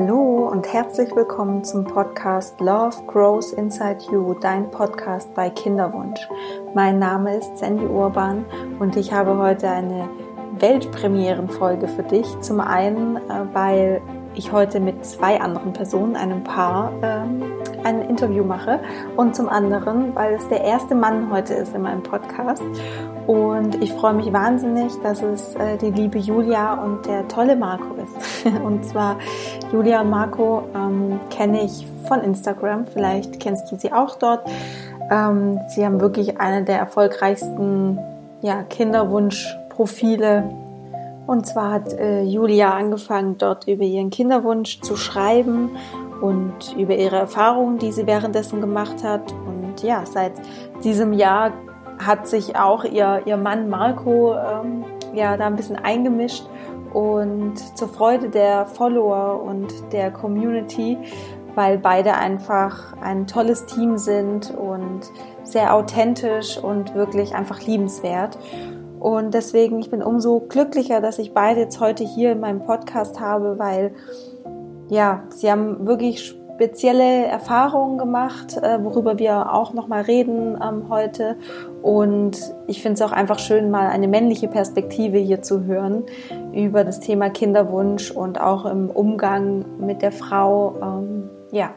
Hallo und herzlich willkommen zum Podcast Love Grows Inside You, dein Podcast bei Kinderwunsch. Mein Name ist Sandy Urban und ich habe heute eine Weltpremierenfolge für dich. Zum einen, äh, weil ich heute mit zwei anderen Personen, einem Paar, ähm, ein Interview mache und zum anderen, weil es der erste Mann heute ist in meinem Podcast und ich freue mich wahnsinnig, dass es äh, die liebe Julia und der tolle Marco ist. und zwar Julia und Marco ähm, kenne ich von Instagram, vielleicht kennst du sie auch dort. Ähm, sie haben wirklich eine der erfolgreichsten ja, Kinderwunschprofile und zwar hat äh, Julia angefangen, dort über ihren Kinderwunsch zu schreiben und über ihre Erfahrungen, die sie währenddessen gemacht hat. Und ja, seit diesem Jahr hat sich auch ihr, ihr Mann Marco ähm, ja da ein bisschen eingemischt und zur Freude der Follower und der Community, weil beide einfach ein tolles Team sind und sehr authentisch und wirklich einfach liebenswert. Und deswegen, ich bin umso glücklicher, dass ich beide jetzt heute hier in meinem Podcast habe, weil ja, sie haben wirklich spezielle Erfahrungen gemacht, äh, worüber wir auch nochmal reden ähm, heute. Und ich finde es auch einfach schön, mal eine männliche Perspektive hier zu hören über das Thema Kinderwunsch und auch im Umgang mit der Frau. Ähm, ja,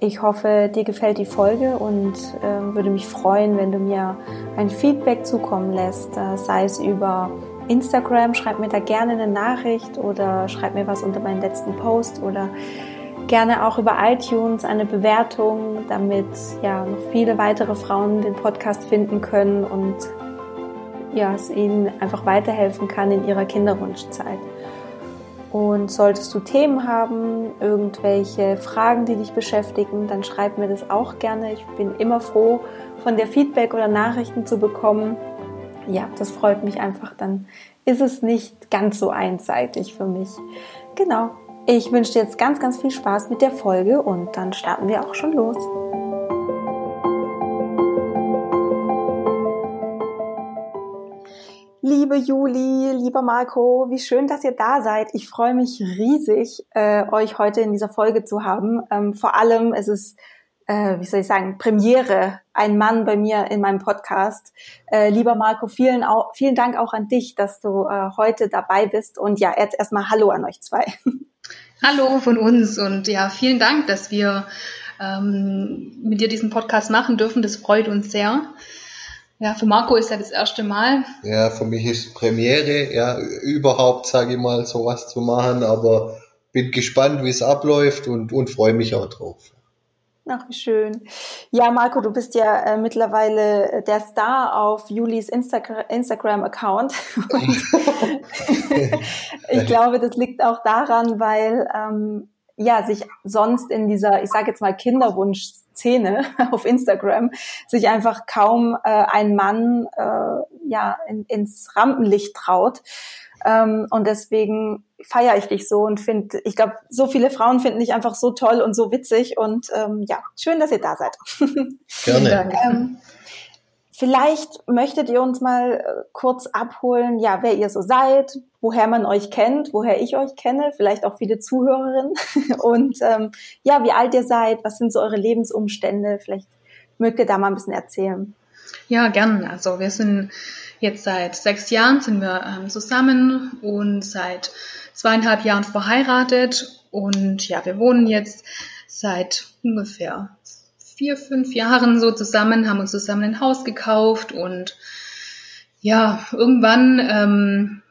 ich hoffe, dir gefällt die Folge und äh, würde mich freuen, wenn du mir ein Feedback zukommen lässt, äh, sei es über Instagram, schreib mir da gerne eine Nachricht oder schreib mir was unter meinen letzten Post oder gerne auch über iTunes eine Bewertung, damit ja noch viele weitere Frauen den Podcast finden können und ja, es ihnen einfach weiterhelfen kann in ihrer Kinderwunschzeit. Und solltest du Themen haben, irgendwelche Fragen, die dich beschäftigen, dann schreib mir das auch gerne. Ich bin immer froh, von der Feedback oder Nachrichten zu bekommen. Ja, das freut mich einfach. Dann ist es nicht ganz so einseitig für mich. Genau. Ich wünsche dir jetzt ganz, ganz viel Spaß mit der Folge und dann starten wir auch schon los. Liebe Juli, lieber Marco, wie schön, dass ihr da seid. Ich freue mich riesig, äh, euch heute in dieser Folge zu haben. Ähm, vor allem, es ist, äh, wie soll ich sagen, Premiere, ein Mann bei mir in meinem Podcast. Äh, lieber Marco, vielen, vielen Dank auch an dich, dass du äh, heute dabei bist. Und ja, jetzt erstmal Hallo an euch zwei. Hallo von uns und ja, vielen Dank, dass wir ähm, mit dir diesen Podcast machen dürfen. Das freut uns sehr. Ja, für Marco ist ja das erste Mal. Ja, für mich ist Premiere, ja, überhaupt, sage ich mal, sowas zu machen, aber bin gespannt, wie es abläuft und, und freue mich auch drauf. Ach, wie schön. Ja, Marco, du bist ja äh, mittlerweile der Star auf Julis Insta Instagram-Account. ich glaube, das liegt auch daran, weil ähm, ja sich sonst in dieser, ich sage jetzt mal Kinderwunsch Szene auf Instagram sich einfach kaum äh, ein Mann äh, ja in, ins Rampenlicht traut. Ähm, und deswegen feiere ich dich so und finde, ich glaube, so viele Frauen finden dich einfach so toll und so witzig und ähm, ja, schön, dass ihr da seid. Gerne. ähm, Vielleicht möchtet ihr uns mal äh, kurz abholen, ja, wer ihr so seid, woher man euch kennt, woher ich euch kenne, vielleicht auch viele Zuhörerinnen und ähm, ja, wie alt ihr seid, was sind so eure Lebensumstände, vielleicht mögt ihr da mal ein bisschen erzählen. Ja, gern. Also wir sind jetzt seit sechs Jahren sind wir ähm, zusammen und seit zweieinhalb Jahren verheiratet und ja, wir wohnen jetzt seit ungefähr vier, fünf Jahren so zusammen, haben uns zusammen ein Haus gekauft und ja, irgendwann ähm,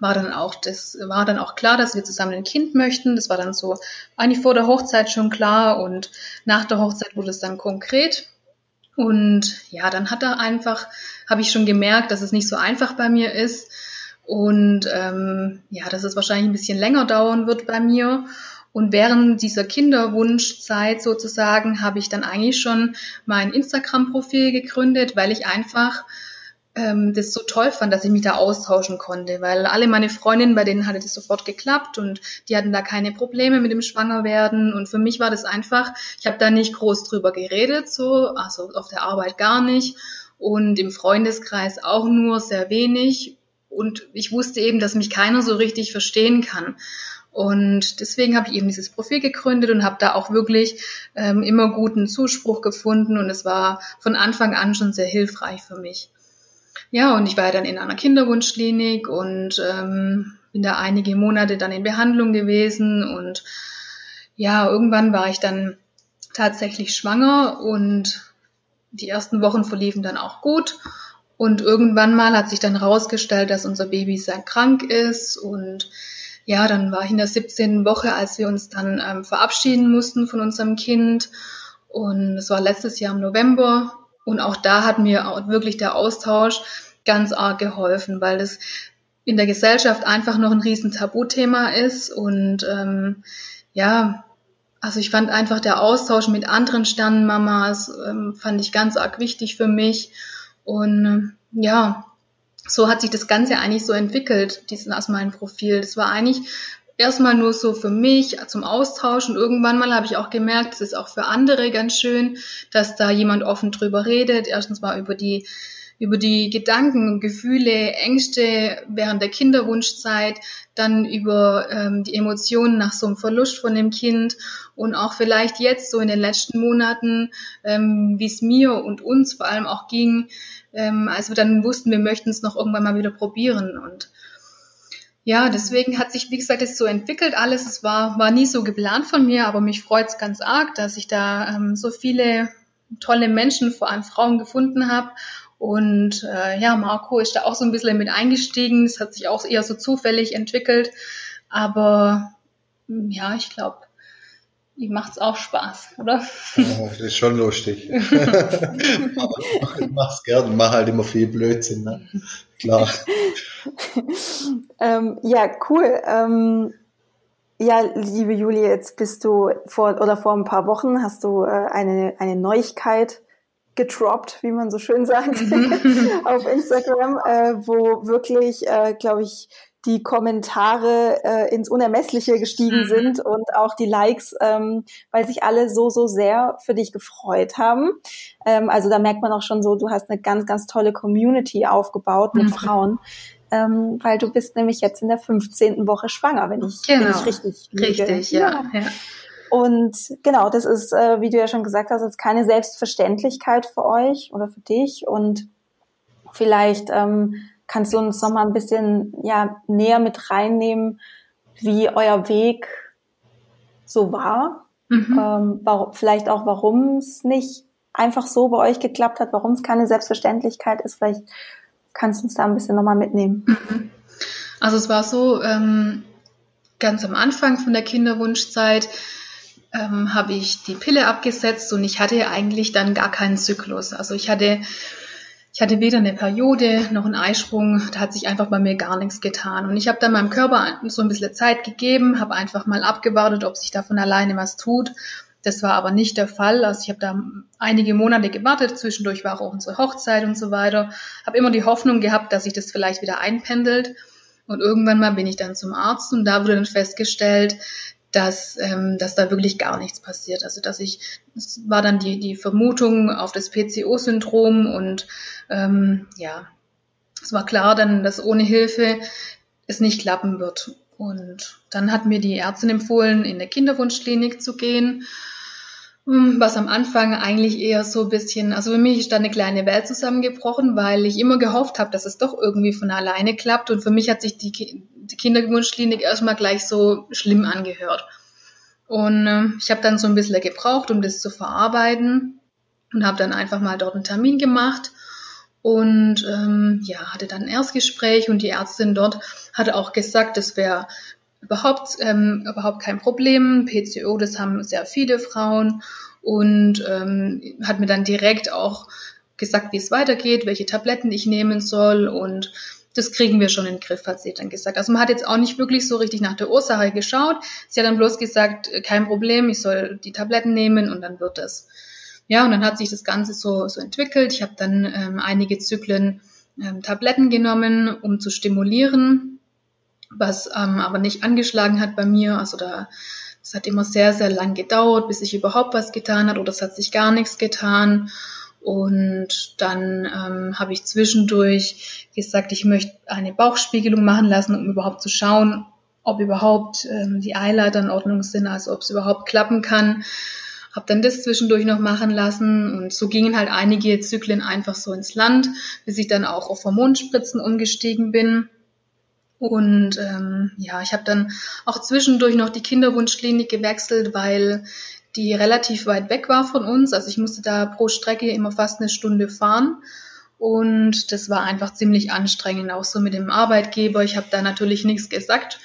war dann auch das war dann auch klar, dass wir zusammen ein Kind möchten. Das war dann so eigentlich vor der Hochzeit schon klar und nach der Hochzeit wurde es dann konkret. Und ja, dann hat er einfach, habe ich schon gemerkt, dass es nicht so einfach bei mir ist und ähm, ja, dass es wahrscheinlich ein bisschen länger dauern wird bei mir. Und während dieser Kinderwunschzeit sozusagen habe ich dann eigentlich schon mein Instagram-Profil gegründet, weil ich einfach ähm, das so toll fand, dass ich mich da austauschen konnte, weil alle meine Freundinnen, bei denen hatte das sofort geklappt und die hatten da keine Probleme mit dem Schwangerwerden und für mich war das einfach, ich habe da nicht groß drüber geredet, so, also auf der Arbeit gar nicht und im Freundeskreis auch nur sehr wenig und ich wusste eben, dass mich keiner so richtig verstehen kann. Und deswegen habe ich eben dieses Profil gegründet und habe da auch wirklich ähm, immer guten Zuspruch gefunden und es war von Anfang an schon sehr hilfreich für mich. Ja, und ich war dann in einer Kinderwunschklinik und ähm, bin da einige Monate dann in Behandlung gewesen und ja, irgendwann war ich dann tatsächlich schwanger und die ersten Wochen verliefen dann auch gut. Und irgendwann mal hat sich dann herausgestellt, dass unser Baby sehr krank ist und ja, dann war ich in der 17. Woche, als wir uns dann ähm, verabschieden mussten von unserem Kind. Und es war letztes Jahr im November. Und auch da hat mir auch wirklich der Austausch ganz arg geholfen, weil es in der Gesellschaft einfach noch ein riesen Tabuthema ist. Und ähm, ja, also ich fand einfach der Austausch mit anderen Sternenmamas, ähm, fand ich ganz arg wichtig für mich. Und ähm, ja, so hat sich das Ganze eigentlich so entwickelt, diesen aus meinem Profil. Das war eigentlich erstmal nur so für mich zum Austausch. Und irgendwann mal habe ich auch gemerkt, es ist auch für andere ganz schön, dass da jemand offen drüber redet. Erstens mal über die über die Gedanken, Gefühle, Ängste während der Kinderwunschzeit, dann über ähm, die Emotionen nach so einem Verlust von dem Kind. Und auch vielleicht jetzt so in den letzten Monaten, ähm, wie es mir und uns vor allem auch ging, ähm, als wir dann wussten, wir möchten es noch irgendwann mal wieder probieren. Und ja, deswegen hat sich, wie gesagt, es so entwickelt alles. Es war, war nie so geplant von mir, aber mich freut es ganz arg, dass ich da ähm, so viele tolle Menschen, vor allem Frauen gefunden habe und äh, ja, Marco ist da auch so ein bisschen mit eingestiegen. Es hat sich auch eher so zufällig entwickelt. Aber ja, ich glaube, ihm macht es auch Spaß, oder? Ja, das ist schon lustig. Aber ich mach's gern, mach halt immer viel Blödsinn, ne? Klar. ähm, ja, cool. Ähm, ja, liebe Julie, jetzt bist du vor oder vor ein paar Wochen hast du äh, eine, eine Neuigkeit gedroppt, wie man so schön sagt, mhm. auf Instagram, äh, wo wirklich, äh, glaube ich, die Kommentare äh, ins Unermessliche gestiegen mhm. sind und auch die Likes, ähm, weil sich alle so, so sehr für dich gefreut haben. Ähm, also da merkt man auch schon so, du hast eine ganz, ganz tolle Community aufgebaut mit mhm. Frauen. Ähm, weil du bist nämlich jetzt in der 15. Woche schwanger, wenn ich, genau. wenn ich richtig liege. Richtig, ja. ja. ja. Und genau, das ist, äh, wie du ja schon gesagt hast, jetzt keine Selbstverständlichkeit für euch oder für dich. Und vielleicht ähm, kannst du uns noch mal ein bisschen ja näher mit reinnehmen, wie euer Weg so war. Mhm. Ähm, warum, vielleicht auch, warum es nicht einfach so bei euch geklappt hat, warum es keine Selbstverständlichkeit ist. Vielleicht kannst du uns da ein bisschen nochmal mitnehmen. Mhm. Also es war so, ähm, ganz am Anfang von der Kinderwunschzeit ähm, habe ich die Pille abgesetzt und ich hatte eigentlich dann gar keinen Zyklus. Also ich hatte, ich hatte weder eine Periode noch einen Eisprung, da hat sich einfach bei mir gar nichts getan. Und ich habe dann meinem Körper so ein bisschen Zeit gegeben, habe einfach mal abgewartet, ob sich da von alleine was tut. Das war aber nicht der Fall. Also ich habe da einige Monate gewartet, zwischendurch war auch unsere Hochzeit und so weiter. Habe immer die Hoffnung gehabt, dass sich das vielleicht wieder einpendelt. Und irgendwann mal bin ich dann zum Arzt und da wurde dann festgestellt, dass, ähm, dass da wirklich gar nichts passiert. Also dass ich, es war dann die, die Vermutung auf das PCO-Syndrom und ähm, ja, es war klar dann, dass ohne Hilfe es nicht klappen wird. Und dann hat mir die Ärztin empfohlen, in der Kinderwunschklinik zu gehen, hm, was am Anfang eigentlich eher so ein bisschen, also für mich ist da eine kleine Welt zusammengebrochen, weil ich immer gehofft habe, dass es doch irgendwie von alleine klappt. Und für mich hat sich die die Kinderwunschklinik erstmal gleich so schlimm angehört. Und äh, ich habe dann so ein bisschen gebraucht, um das zu verarbeiten und habe dann einfach mal dort einen Termin gemacht und ähm, ja, hatte dann ein Erstgespräch und die Ärztin dort hatte auch gesagt, das wäre überhaupt, ähm, überhaupt kein Problem. PCO, das haben sehr viele Frauen und ähm, hat mir dann direkt auch gesagt, wie es weitergeht, welche Tabletten ich nehmen soll und das kriegen wir schon in den Griff, hat sie dann gesagt. Also man hat jetzt auch nicht wirklich so richtig nach der Ursache geschaut. Sie hat dann bloß gesagt, äh, kein Problem, ich soll die Tabletten nehmen und dann wird das. Ja, und dann hat sich das Ganze so, so entwickelt. Ich habe dann ähm, einige Zyklen ähm, Tabletten genommen, um zu stimulieren, was ähm, aber nicht angeschlagen hat bei mir. Also da, es hat immer sehr, sehr lang gedauert, bis sich überhaupt was getan hat oder es hat sich gar nichts getan. Und dann ähm, habe ich zwischendurch gesagt, ich möchte eine Bauchspiegelung machen lassen, um überhaupt zu schauen, ob überhaupt ähm, die Eileiter in Ordnung sind, also ob es überhaupt klappen kann. Hab dann das zwischendurch noch machen lassen und so gingen halt einige Zyklen einfach so ins Land, bis ich dann auch auf Hormonspritzen umgestiegen bin. Und ähm, ja, ich habe dann auch zwischendurch noch die Kinderwunschklinik gewechselt, weil die relativ weit weg war von uns. Also ich musste da pro Strecke immer fast eine Stunde fahren. Und das war einfach ziemlich anstrengend, auch so mit dem Arbeitgeber. Ich habe da natürlich nichts gesagt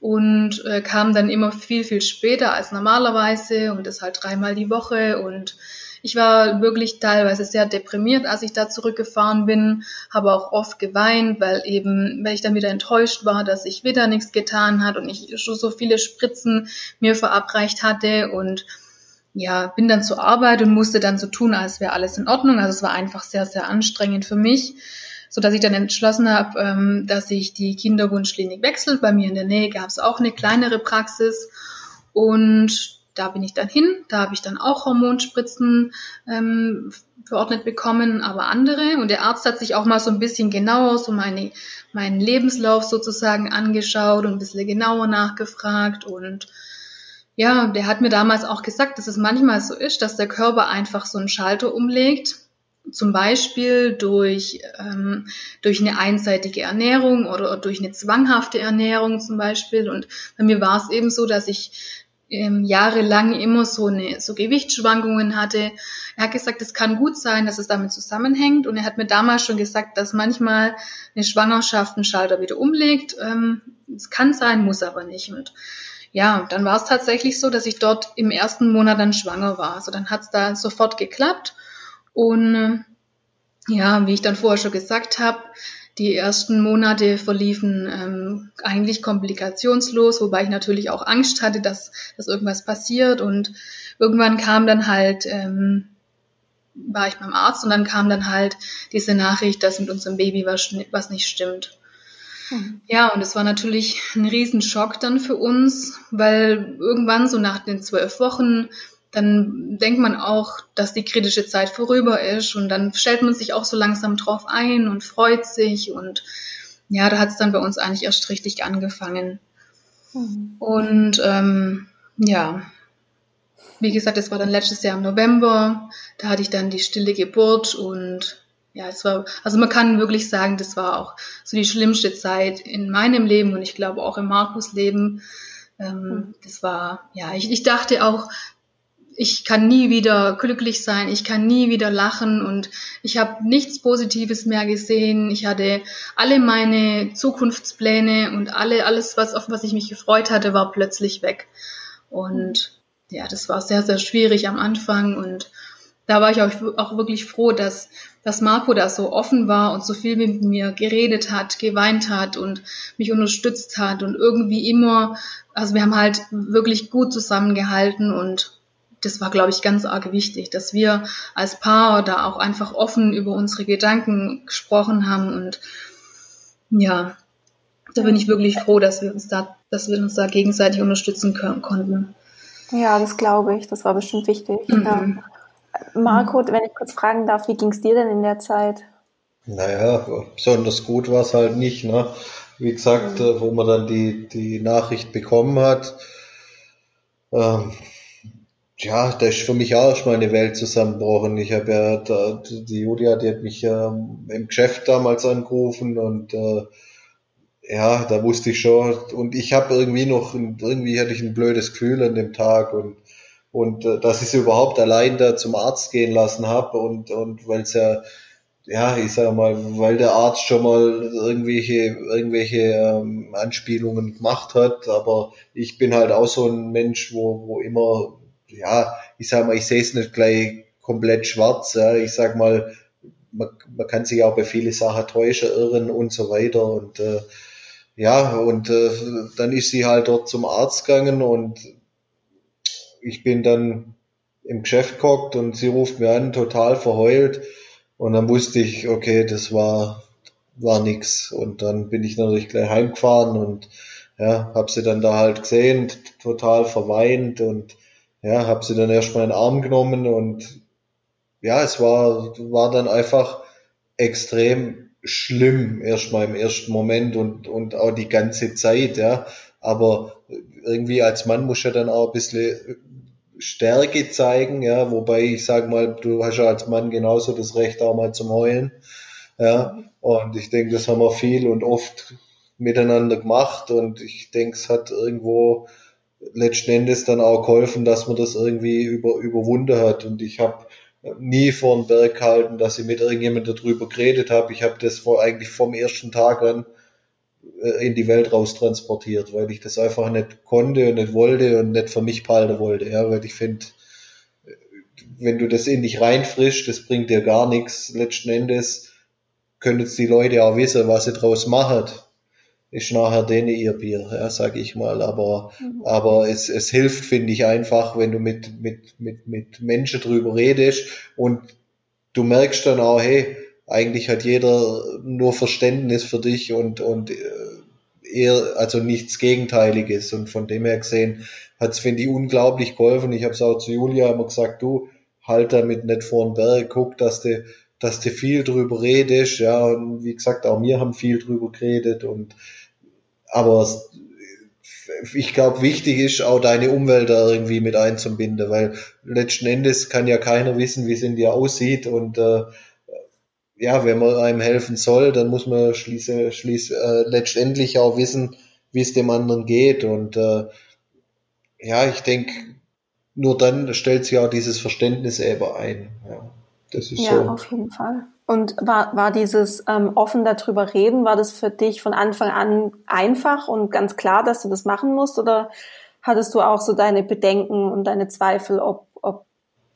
und äh, kam dann immer viel, viel später als normalerweise und das halt dreimal die Woche und ich war wirklich teilweise sehr deprimiert, als ich da zurückgefahren bin, habe auch oft geweint, weil eben, weil ich dann wieder enttäuscht war, dass ich wieder nichts getan hat und ich schon so viele Spritzen mir verabreicht hatte und ja, bin dann zur Arbeit und musste dann so tun, als wäre alles in Ordnung. Also es war einfach sehr, sehr anstrengend für mich so dass ich dann entschlossen habe, ähm, dass ich die Kinderwunschklinik wechsle. Bei mir in der Nähe gab es auch eine kleinere Praxis und da bin ich dann hin. Da habe ich dann auch Hormonspritzen ähm, verordnet bekommen, aber andere. Und der Arzt hat sich auch mal so ein bisschen genauer so meine, meinen Lebenslauf sozusagen angeschaut und ein bisschen genauer nachgefragt und ja, der hat mir damals auch gesagt, dass es manchmal so ist, dass der Körper einfach so einen Schalter umlegt zum Beispiel durch, ähm, durch eine einseitige Ernährung oder durch eine zwanghafte Ernährung zum Beispiel. Und bei mir war es eben so, dass ich ähm, jahrelang immer so eine so Gewichtsschwankungen hatte. Er hat gesagt, es kann gut sein, dass es damit zusammenhängt. Und er hat mir damals schon gesagt, dass manchmal eine Schwangerschaft einen Schalter wieder umlegt. Ähm, es kann sein, muss aber nicht. Und ja, dann war es tatsächlich so, dass ich dort im ersten Monat dann schwanger war. Also dann hat es da sofort geklappt. Und äh, ja, wie ich dann vorher schon gesagt habe, die ersten Monate verliefen ähm, eigentlich komplikationslos, wobei ich natürlich auch Angst hatte, dass, dass irgendwas passiert. Und irgendwann kam dann halt, ähm, war ich beim Arzt und dann kam dann halt diese Nachricht, dass mit unserem Baby was, was nicht stimmt. Ja, und es war natürlich ein Riesenschock dann für uns, weil irgendwann so nach den zwölf Wochen dann denkt man auch, dass die kritische Zeit vorüber ist und dann stellt man sich auch so langsam drauf ein und freut sich und ja, da hat es dann bei uns eigentlich erst richtig angefangen. Mhm. Und ähm, ja, wie gesagt, es war dann letztes Jahr im November, da hatte ich dann die stille Geburt und ja, es war, also man kann wirklich sagen, das war auch so die schlimmste Zeit in meinem Leben und ich glaube auch in Markus Leben. Ähm, mhm. Das war, ja, ich, ich dachte auch, ich kann nie wieder glücklich sein, ich kann nie wieder lachen und ich habe nichts Positives mehr gesehen. Ich hatte alle meine Zukunftspläne und alle alles was auf was ich mich gefreut hatte, war plötzlich weg. Und ja, das war sehr sehr schwierig am Anfang und da war ich auch, auch wirklich froh, dass dass Marco da so offen war und so viel mit mir geredet hat, geweint hat und mich unterstützt hat und irgendwie immer, also wir haben halt wirklich gut zusammengehalten und das war, glaube ich, ganz arg wichtig, dass wir als Paar da auch einfach offen über unsere Gedanken gesprochen haben und ja, da bin ich wirklich froh, dass wir uns da, dass wir uns da gegenseitig unterstützen können, konnten. Ja, das glaube ich. Das war bestimmt wichtig. Mhm. Ja. Marco, wenn ich kurz fragen darf, wie ging es dir denn in der Zeit? Naja, besonders gut war es halt nicht. Ne? Wie gesagt, mhm. wo man dann die, die Nachricht bekommen hat, ähm, ja, da ist für mich auch erstmal eine Welt zusammengebrochen. Ich habe ja, da, die Julia, die hat mich ähm, im Geschäft damals angerufen und äh, ja, da wusste ich schon und ich habe irgendwie noch, irgendwie hatte ich ein blödes Gefühl an dem Tag und und äh, dass ich sie überhaupt allein da zum Arzt gehen lassen habe und und weil es ja ja, ich sage mal, weil der Arzt schon mal irgendwelche, irgendwelche ähm, Anspielungen gemacht hat, aber ich bin halt auch so ein Mensch, wo, wo immer ja, ich sag mal, ich sehe es nicht gleich komplett schwarz. Ja. Ich sag mal, man, man kann sich auch bei viele Sachen täuschen, irren und so weiter. Und äh, ja, und äh, dann ist sie halt dort zum Arzt gegangen und ich bin dann im Geschäft gehockt und sie ruft mir an, total verheult. Und dann wusste ich, okay, das war, war nix. Und dann bin ich natürlich gleich heimgefahren und ja, hab sie dann da halt gesehen, total verweint und ja, habe sie dann erstmal in den Arm genommen und ja, es war, war dann einfach extrem schlimm erstmal im ersten Moment und, und auch die ganze Zeit, ja. aber irgendwie als Mann muss ja dann auch ein bisschen Stärke zeigen, ja, wobei ich sage mal, du hast ja als Mann genauso das Recht auch mal zum Heulen, ja, und ich denke, das haben wir viel und oft miteinander gemacht und ich denke, es hat irgendwo letzten Endes dann auch geholfen, dass man das irgendwie über, überwunden hat und ich habe nie vor den Berg gehalten, dass ich mit irgendjemandem darüber geredet habe. Ich habe das vor, eigentlich vom ersten Tag an in die Welt raus transportiert, weil ich das einfach nicht konnte und nicht wollte und nicht für mich behalten wollte. Ja, weil ich finde, wenn du das in dich reinfrischst, das bringt dir gar nichts. Letzten Endes können jetzt die Leute auch wissen, was sie draus machen ist nachher denen ihr Bier, ja, sag ich mal. Aber, mhm. aber es, es hilft, finde ich, einfach, wenn du mit, mit, mit, mit Menschen drüber redest und du merkst dann auch, hey, eigentlich hat jeder nur Verständnis für dich und, und äh, eher, also nichts Gegenteiliges. Und von dem her gesehen hat es, finde ich, unglaublich geholfen. Ich habe es auch zu Julia immer gesagt, du halt damit nicht vor den Berg, guck, dass du, dass du viel drüber redest, ja, und wie gesagt, auch wir haben viel drüber geredet und aber ich glaube, wichtig ist auch deine Umwelt da irgendwie mit einzubinden, weil letzten Endes kann ja keiner wissen, wie es in dir aussieht und äh, ja, wenn man einem helfen soll, dann muss man schließe, schließe, äh, letztendlich auch wissen, wie es dem anderen geht und äh, ja, ich denke, nur dann stellt sich auch dieses Verständnis eben ein. Ja, das ist ja so. auf jeden Fall. Und war, war dieses ähm, offen darüber reden, war das für dich von Anfang an einfach und ganz klar, dass du das machen musst? Oder hattest du auch so deine Bedenken und deine Zweifel, ob, ob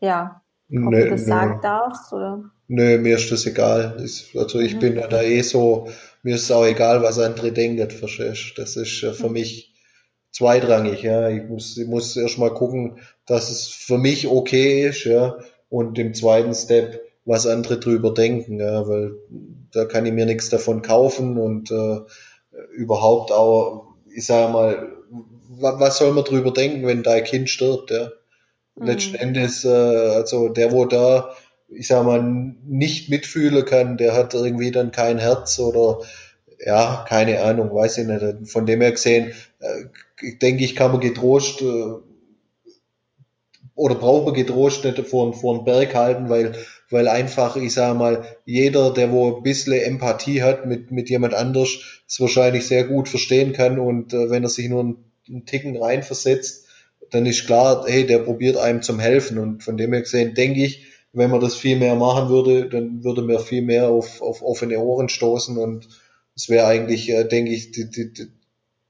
ja, ob nee, du das sagen darfst? Oder? Nö, mir ist das egal. Ich, also ich mhm. bin da eh so, mir ist es auch egal, was andere denken, verstehst Das ist für mhm. mich zweitrangig, ja. Ich muss, ich muss erst mal gucken, dass es für mich okay ist, ja. Und im zweiten Step was andere drüber denken, ja, weil da kann ich mir nichts davon kaufen und äh, überhaupt auch, ich sage mal, was soll man drüber denken, wenn dein Kind stirbt, ja? Mhm. Letzten Endes, äh, also der, wo da, ich sag mal, nicht mitfühlen kann, der hat irgendwie dann kein Herz oder ja, keine Ahnung, weiß ich nicht. Von dem her gesehen, äh, denke ich, kann man getrost äh, oder braucht man getrost nicht vor, vor den Berg halten, weil weil einfach, ich sage mal, jeder, der wo ein bisschen Empathie hat mit, mit jemand anders, es wahrscheinlich sehr gut verstehen kann und äh, wenn er sich nur einen, einen Ticken reinversetzt, dann ist klar, hey, der probiert einem zum helfen und von dem her gesehen denke ich, wenn man das viel mehr machen würde, dann würde man viel mehr auf, auf offene Ohren stoßen und es wäre eigentlich, äh, denke ich, die, die,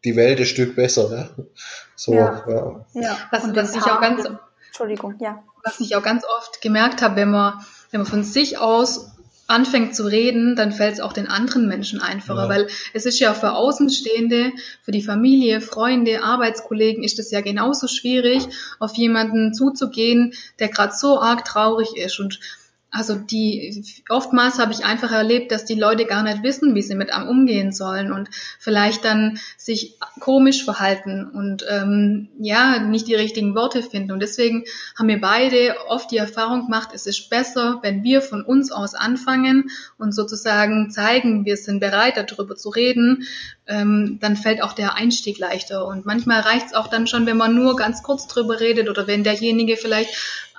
die Welt ein Stück besser. Ne? So, ja. ja. ja. Was, was ich auch ganz, Entschuldigung, ja. Was ich auch ganz oft gemerkt habe, wenn man wenn man von sich aus anfängt zu reden, dann fällt es auch den anderen Menschen einfacher, ja. weil es ist ja für Außenstehende, für die Familie, Freunde, Arbeitskollegen ist es ja genauso schwierig, auf jemanden zuzugehen, der gerade so arg traurig ist und also die oftmals habe ich einfach erlebt, dass die Leute gar nicht wissen, wie sie mit einem umgehen sollen und vielleicht dann sich komisch verhalten und ähm, ja nicht die richtigen Worte finden. Und deswegen haben wir beide oft die Erfahrung gemacht, es ist besser, wenn wir von uns aus anfangen und sozusagen zeigen, wir sind bereit, darüber zu reden. Ähm, dann fällt auch der Einstieg leichter. Und manchmal reicht es auch dann schon, wenn man nur ganz kurz drüber redet oder wenn derjenige vielleicht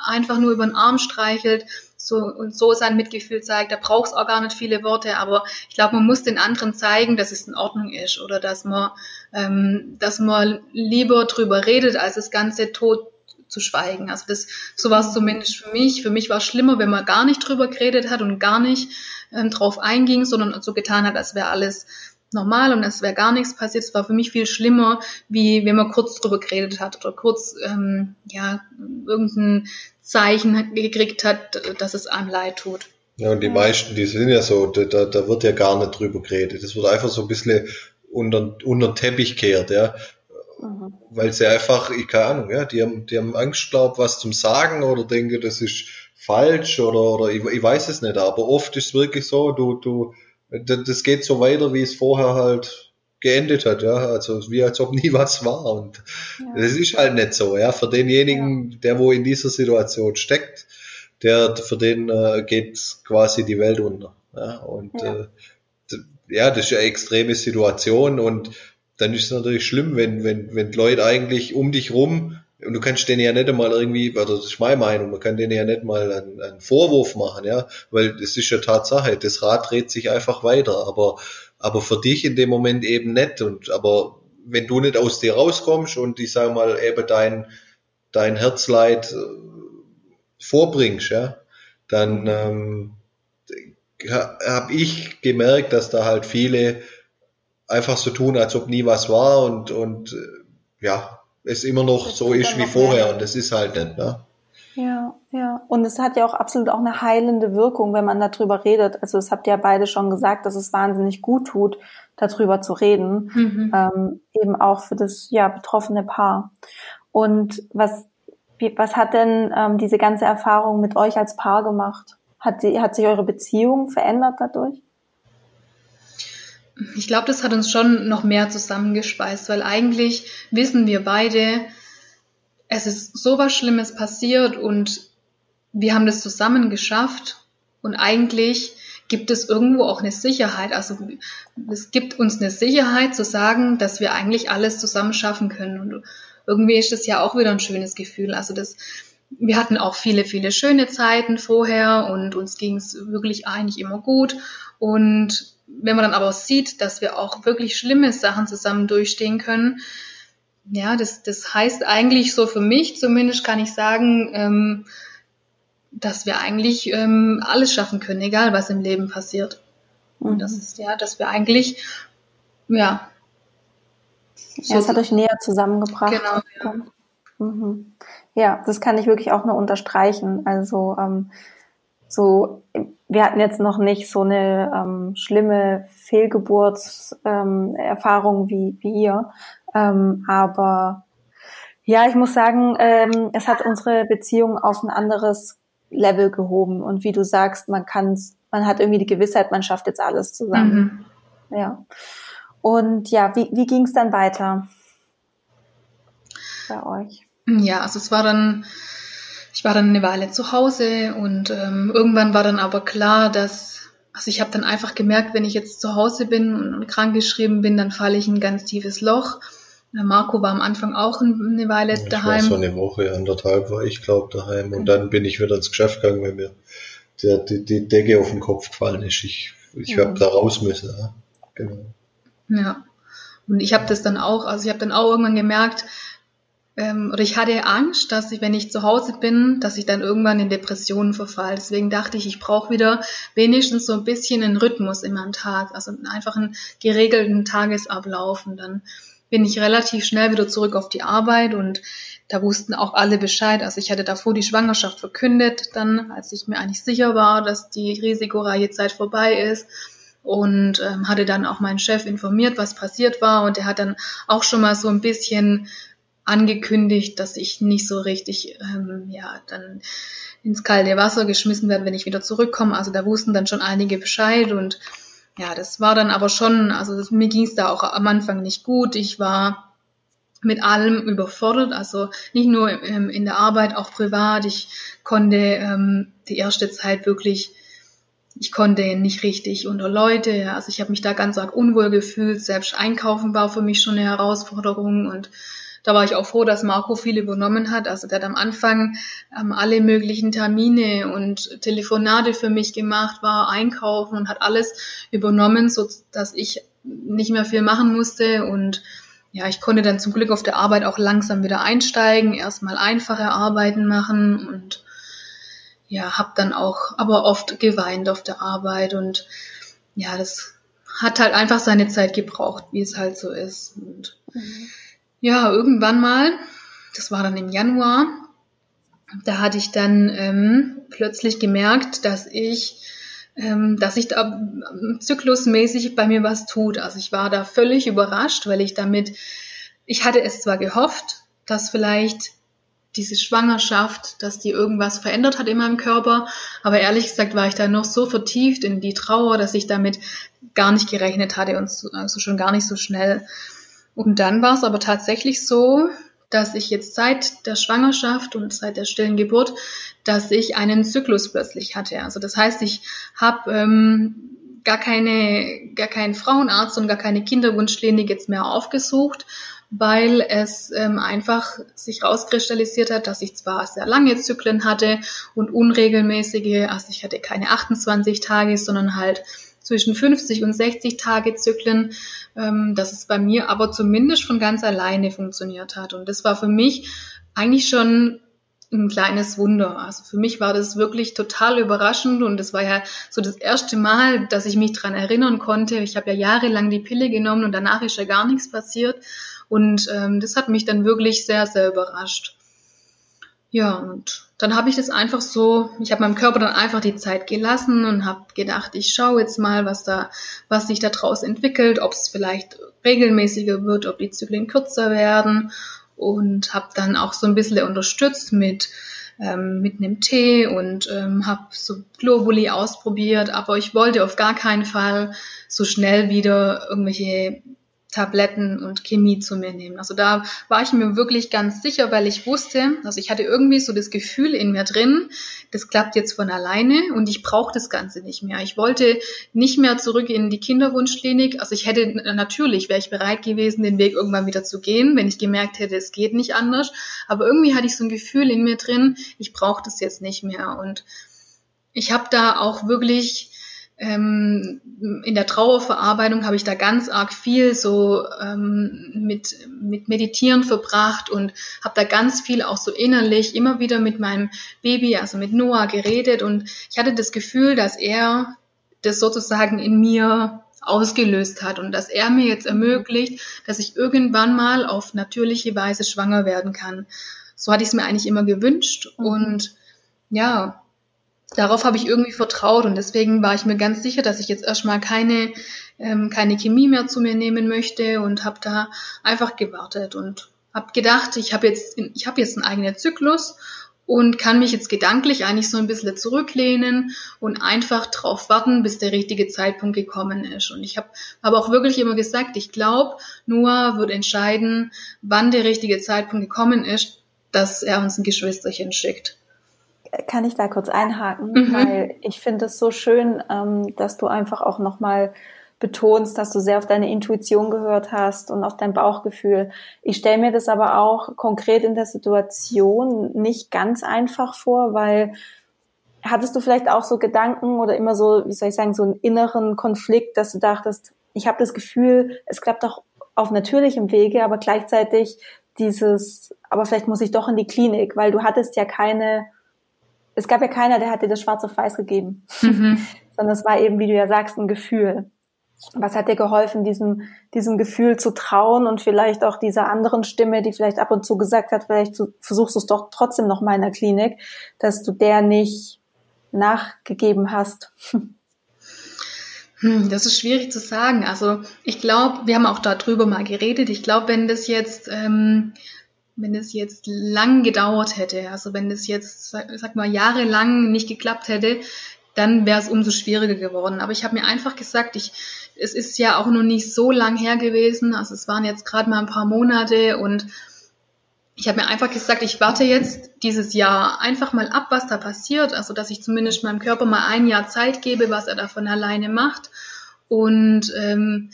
einfach nur über den Arm streichelt so und so sein Mitgefühl zeigt. Da braucht es auch gar nicht viele Worte, aber ich glaube, man muss den anderen zeigen, dass es in Ordnung ist oder dass man, ähm, dass man lieber drüber redet, als das Ganze tot zu schweigen. Also das, so war es zumindest für mich. Für mich war es schlimmer, wenn man gar nicht drüber geredet hat und gar nicht ähm, drauf einging, sondern so getan hat, als wäre alles normal und es wäre gar nichts passiert. Es war für mich viel schlimmer, wie wenn man kurz drüber geredet hat oder kurz ähm, ja irgendein Zeichen gekriegt hat, dass es einem leid tut. Ja, und die meisten, die sind ja so, da, da wird ja gar nicht drüber geredet. Das wird einfach so ein bisschen unter, unter den Teppich kehrt, ja. Mhm. Weil sie einfach, ich keine Ahnung, ja, die haben, die haben Angst, glaub, was zum Sagen oder denken, das ist falsch oder, oder ich, ich weiß es nicht, aber oft ist es wirklich so, du, du, das geht so weiter, wie es vorher halt geendet hat, ja, also wie als ob nie was war und ja. das ist halt nicht so, ja, für denjenigen, ja. der wo in dieser Situation steckt, der für den äh, geht quasi die Welt unter, ja, und ja. Äh, ja, das ist eine extreme Situation und dann ist es natürlich schlimm, wenn, wenn, wenn Leute eigentlich um dich rum, und du kannst denen ja nicht einmal irgendwie, oder das ist meine Meinung, man kann denen ja nicht mal einen, einen Vorwurf machen, ja, weil das ist ja Tatsache, das Rad dreht sich einfach weiter, aber, aber für dich in dem Moment eben nicht, und, aber wenn du nicht aus dir rauskommst und ich sage mal eben dein, dein Herzleid äh, vorbringst, ja, dann ähm, habe ich gemerkt, dass da halt viele einfach so tun, als ob nie was war und, und äh, ja, es immer noch das so ist wie vorher mehr. und das ist halt nicht, ne? Ja, ja. Und es hat ja auch absolut auch eine heilende Wirkung, wenn man darüber redet. Also das habt ihr ja beide schon gesagt, dass es wahnsinnig gut tut, darüber zu reden. Mhm. Ähm, eben auch für das ja betroffene Paar. Und was, wie, was hat denn ähm, diese ganze Erfahrung mit euch als Paar gemacht? Hat, die, hat sich eure Beziehung verändert dadurch? Ich glaube, das hat uns schon noch mehr zusammengespeist, weil eigentlich wissen wir beide, es ist so was Schlimmes passiert und wir haben das zusammen geschafft und eigentlich gibt es irgendwo auch eine Sicherheit. Also es gibt uns eine Sicherheit zu sagen, dass wir eigentlich alles zusammen schaffen können. Und irgendwie ist das ja auch wieder ein schönes Gefühl. Also das, wir hatten auch viele, viele schöne Zeiten vorher und uns ging es wirklich eigentlich immer gut. Und wenn man dann aber sieht, dass wir auch wirklich schlimme Sachen zusammen durchstehen können, ja, das, das heißt eigentlich so für mich zumindest kann ich sagen, ähm, dass wir eigentlich ähm, alles schaffen können, egal was im Leben passiert. Mhm. Und das ist ja, dass wir eigentlich, ja. Ja, es hat euch näher zusammengebracht. Genau. Ja. Mhm. ja, das kann ich wirklich auch nur unterstreichen. Also ähm, so, wir hatten jetzt noch nicht so eine ähm, schlimme Fehlgeburtserfahrung ähm, wie, wie ihr. Ähm, aber ja, ich muss sagen, ähm, es hat unsere Beziehung auf ein anderes Level gehoben. Und wie du sagst, man kann, man hat irgendwie die Gewissheit, man schafft jetzt alles zusammen. Mhm. Ja. Und ja, wie, wie ging es dann weiter bei euch? Ja, also es war dann ich war dann eine Weile zu Hause und ähm, irgendwann war dann aber klar, dass, also ich habe dann einfach gemerkt, wenn ich jetzt zu Hause bin und, krankgeschrieben bin, dann falle ich in ein ganz tiefes Loch. Marco war am Anfang auch eine Weile ich daheim. War so eine Woche, anderthalb war ich, glaube daheim. Und dann bin ich wieder ins Geschäft gegangen, weil mir der, die, die Decke auf den Kopf gefallen ist. Ich, ich ja. habe da raus müssen. Ja. Genau. Ja. Und ich habe das dann auch, also ich habe dann auch irgendwann gemerkt, ähm, oder ich hatte Angst, dass ich, wenn ich zu Hause bin, dass ich dann irgendwann in Depressionen verfalle. Deswegen dachte ich, ich brauche wieder wenigstens so ein bisschen einen Rhythmus in meinem Tag, also einfach einen geregelten Tagesablauf. Und dann bin ich relativ schnell wieder zurück auf die Arbeit und da wussten auch alle Bescheid. Also ich hatte davor die Schwangerschaft verkündet, dann, als ich mir eigentlich sicher war, dass die risikoreiche Zeit vorbei ist und ähm, hatte dann auch meinen Chef informiert, was passiert war und der hat dann auch schon mal so ein bisschen angekündigt, dass ich nicht so richtig, ähm, ja, dann ins kalte Wasser geschmissen werde, wenn ich wieder zurückkomme. Also da wussten dann schon einige Bescheid und ja, das war dann aber schon, also das, mir ging es da auch am Anfang nicht gut. Ich war mit allem überfordert, also nicht nur ähm, in der Arbeit, auch privat. Ich konnte ähm, die erste Zeit wirklich, ich konnte nicht richtig unter Leute, also ich habe mich da ganz arg unwohl gefühlt. Selbst einkaufen war für mich schon eine Herausforderung und da war ich auch froh, dass Marco viel übernommen hat. Also der hat am Anfang ähm, alle möglichen Termine und Telefonate für mich gemacht, war einkaufen und hat alles übernommen, so dass ich nicht mehr viel machen musste und ja, ich konnte dann zum Glück auf der Arbeit auch langsam wieder einsteigen, erstmal einfache Arbeiten machen und ja, habe dann auch aber oft geweint auf der Arbeit und ja, das hat halt einfach seine Zeit gebraucht, wie es halt so ist. Und mhm. Ja, irgendwann mal, das war dann im Januar, da hatte ich dann ähm, plötzlich gemerkt, dass ich, ähm, dass sich da zyklusmäßig bei mir was tut. Also ich war da völlig überrascht, weil ich damit, ich hatte es zwar gehofft, dass vielleicht diese Schwangerschaft, dass die irgendwas verändert hat in meinem Körper. Aber ehrlich gesagt war ich da noch so vertieft in die Trauer, dass ich damit gar nicht gerechnet hatte und so, also schon gar nicht so schnell. Und dann war es aber tatsächlich so, dass ich jetzt seit der Schwangerschaft und seit der stillen Geburt, dass ich einen Zyklus plötzlich hatte. Also das heißt, ich habe ähm, gar keine, gar keinen Frauenarzt und gar keine Kinderwunschklinik jetzt mehr aufgesucht, weil es ähm, einfach sich rauskristallisiert hat, dass ich zwar sehr lange Zyklen hatte und unregelmäßige, also ich hatte keine 28 Tage, sondern halt zwischen 50 und 60 Tage Zyklen, ähm, dass es bei mir aber zumindest von ganz alleine funktioniert hat. Und das war für mich eigentlich schon ein kleines Wunder. Also für mich war das wirklich total überraschend und es war ja so das erste Mal, dass ich mich dran erinnern konnte. Ich habe ja jahrelang die Pille genommen und danach ist ja gar nichts passiert. Und ähm, das hat mich dann wirklich sehr, sehr überrascht. Ja, und dann habe ich das einfach so, ich habe meinem Körper dann einfach die Zeit gelassen und habe gedacht, ich schaue jetzt mal, was da, was sich daraus entwickelt, ob es vielleicht regelmäßiger wird, ob die Zyklen kürzer werden. Und habe dann auch so ein bisschen unterstützt mit ähm, mit einem Tee und ähm, habe so Globuli ausprobiert, aber ich wollte auf gar keinen Fall so schnell wieder irgendwelche Tabletten und Chemie zu mir nehmen. Also da war ich mir wirklich ganz sicher, weil ich wusste, also ich hatte irgendwie so das Gefühl in mir drin, das klappt jetzt von alleine und ich brauche das Ganze nicht mehr. Ich wollte nicht mehr zurück in die Kinderwunschklinik. Also ich hätte natürlich, wäre ich bereit gewesen, den Weg irgendwann wieder zu gehen, wenn ich gemerkt hätte, es geht nicht anders. Aber irgendwie hatte ich so ein Gefühl in mir drin, ich brauche das jetzt nicht mehr. Und ich habe da auch wirklich ähm, in der Trauerverarbeitung habe ich da ganz arg viel so ähm, mit, mit Meditieren verbracht und habe da ganz viel auch so innerlich immer wieder mit meinem Baby, also mit Noah geredet und ich hatte das Gefühl, dass er das sozusagen in mir ausgelöst hat und dass er mir jetzt ermöglicht, dass ich irgendwann mal auf natürliche Weise schwanger werden kann. So hatte ich es mir eigentlich immer gewünscht mhm. und ja, darauf habe ich irgendwie vertraut und deswegen war ich mir ganz sicher, dass ich jetzt erstmal keine, ähm, keine Chemie mehr zu mir nehmen möchte und habe da einfach gewartet und habe gedacht, ich habe jetzt, ich habe jetzt einen eigenen Zyklus und kann mich jetzt gedanklich eigentlich so ein bisschen zurücklehnen und einfach drauf warten, bis der richtige Zeitpunkt gekommen ist. Und ich habe aber auch wirklich immer gesagt, ich glaube, Noah wird entscheiden, wann der richtige Zeitpunkt gekommen ist, dass er uns ein Geschwisterchen schickt kann ich da kurz einhaken, mhm. weil ich finde es so schön, ähm, dass du einfach auch nochmal betonst, dass du sehr auf deine Intuition gehört hast und auf dein Bauchgefühl. Ich stelle mir das aber auch konkret in der Situation nicht ganz einfach vor, weil hattest du vielleicht auch so Gedanken oder immer so, wie soll ich sagen, so einen inneren Konflikt, dass du dachtest, ich habe das Gefühl, es klappt doch auf natürlichem Wege, aber gleichzeitig dieses, aber vielleicht muss ich doch in die Klinik, weil du hattest ja keine es gab ja keiner, der hat dir das schwarz auf weiß gegeben, mhm. sondern es war eben, wie du ja sagst, ein Gefühl. Was hat dir geholfen, diesem, diesem Gefühl zu trauen und vielleicht auch dieser anderen Stimme, die vielleicht ab und zu gesagt hat, vielleicht versuchst du es doch trotzdem noch mal in der Klinik, dass du der nicht nachgegeben hast? Hm, das ist schwierig zu sagen. Also ich glaube, wir haben auch darüber mal geredet. Ich glaube, wenn das jetzt ähm, wenn es jetzt lang gedauert hätte, also wenn es jetzt, sag, mal, jahrelang nicht geklappt hätte, dann wäre es umso schwieriger geworden. Aber ich habe mir einfach gesagt, ich, es ist ja auch noch nicht so lang her gewesen, also es waren jetzt gerade mal ein paar Monate und ich habe mir einfach gesagt, ich warte jetzt dieses Jahr einfach mal ab, was da passiert, also dass ich zumindest meinem Körper mal ein Jahr Zeit gebe, was er davon alleine macht und ähm,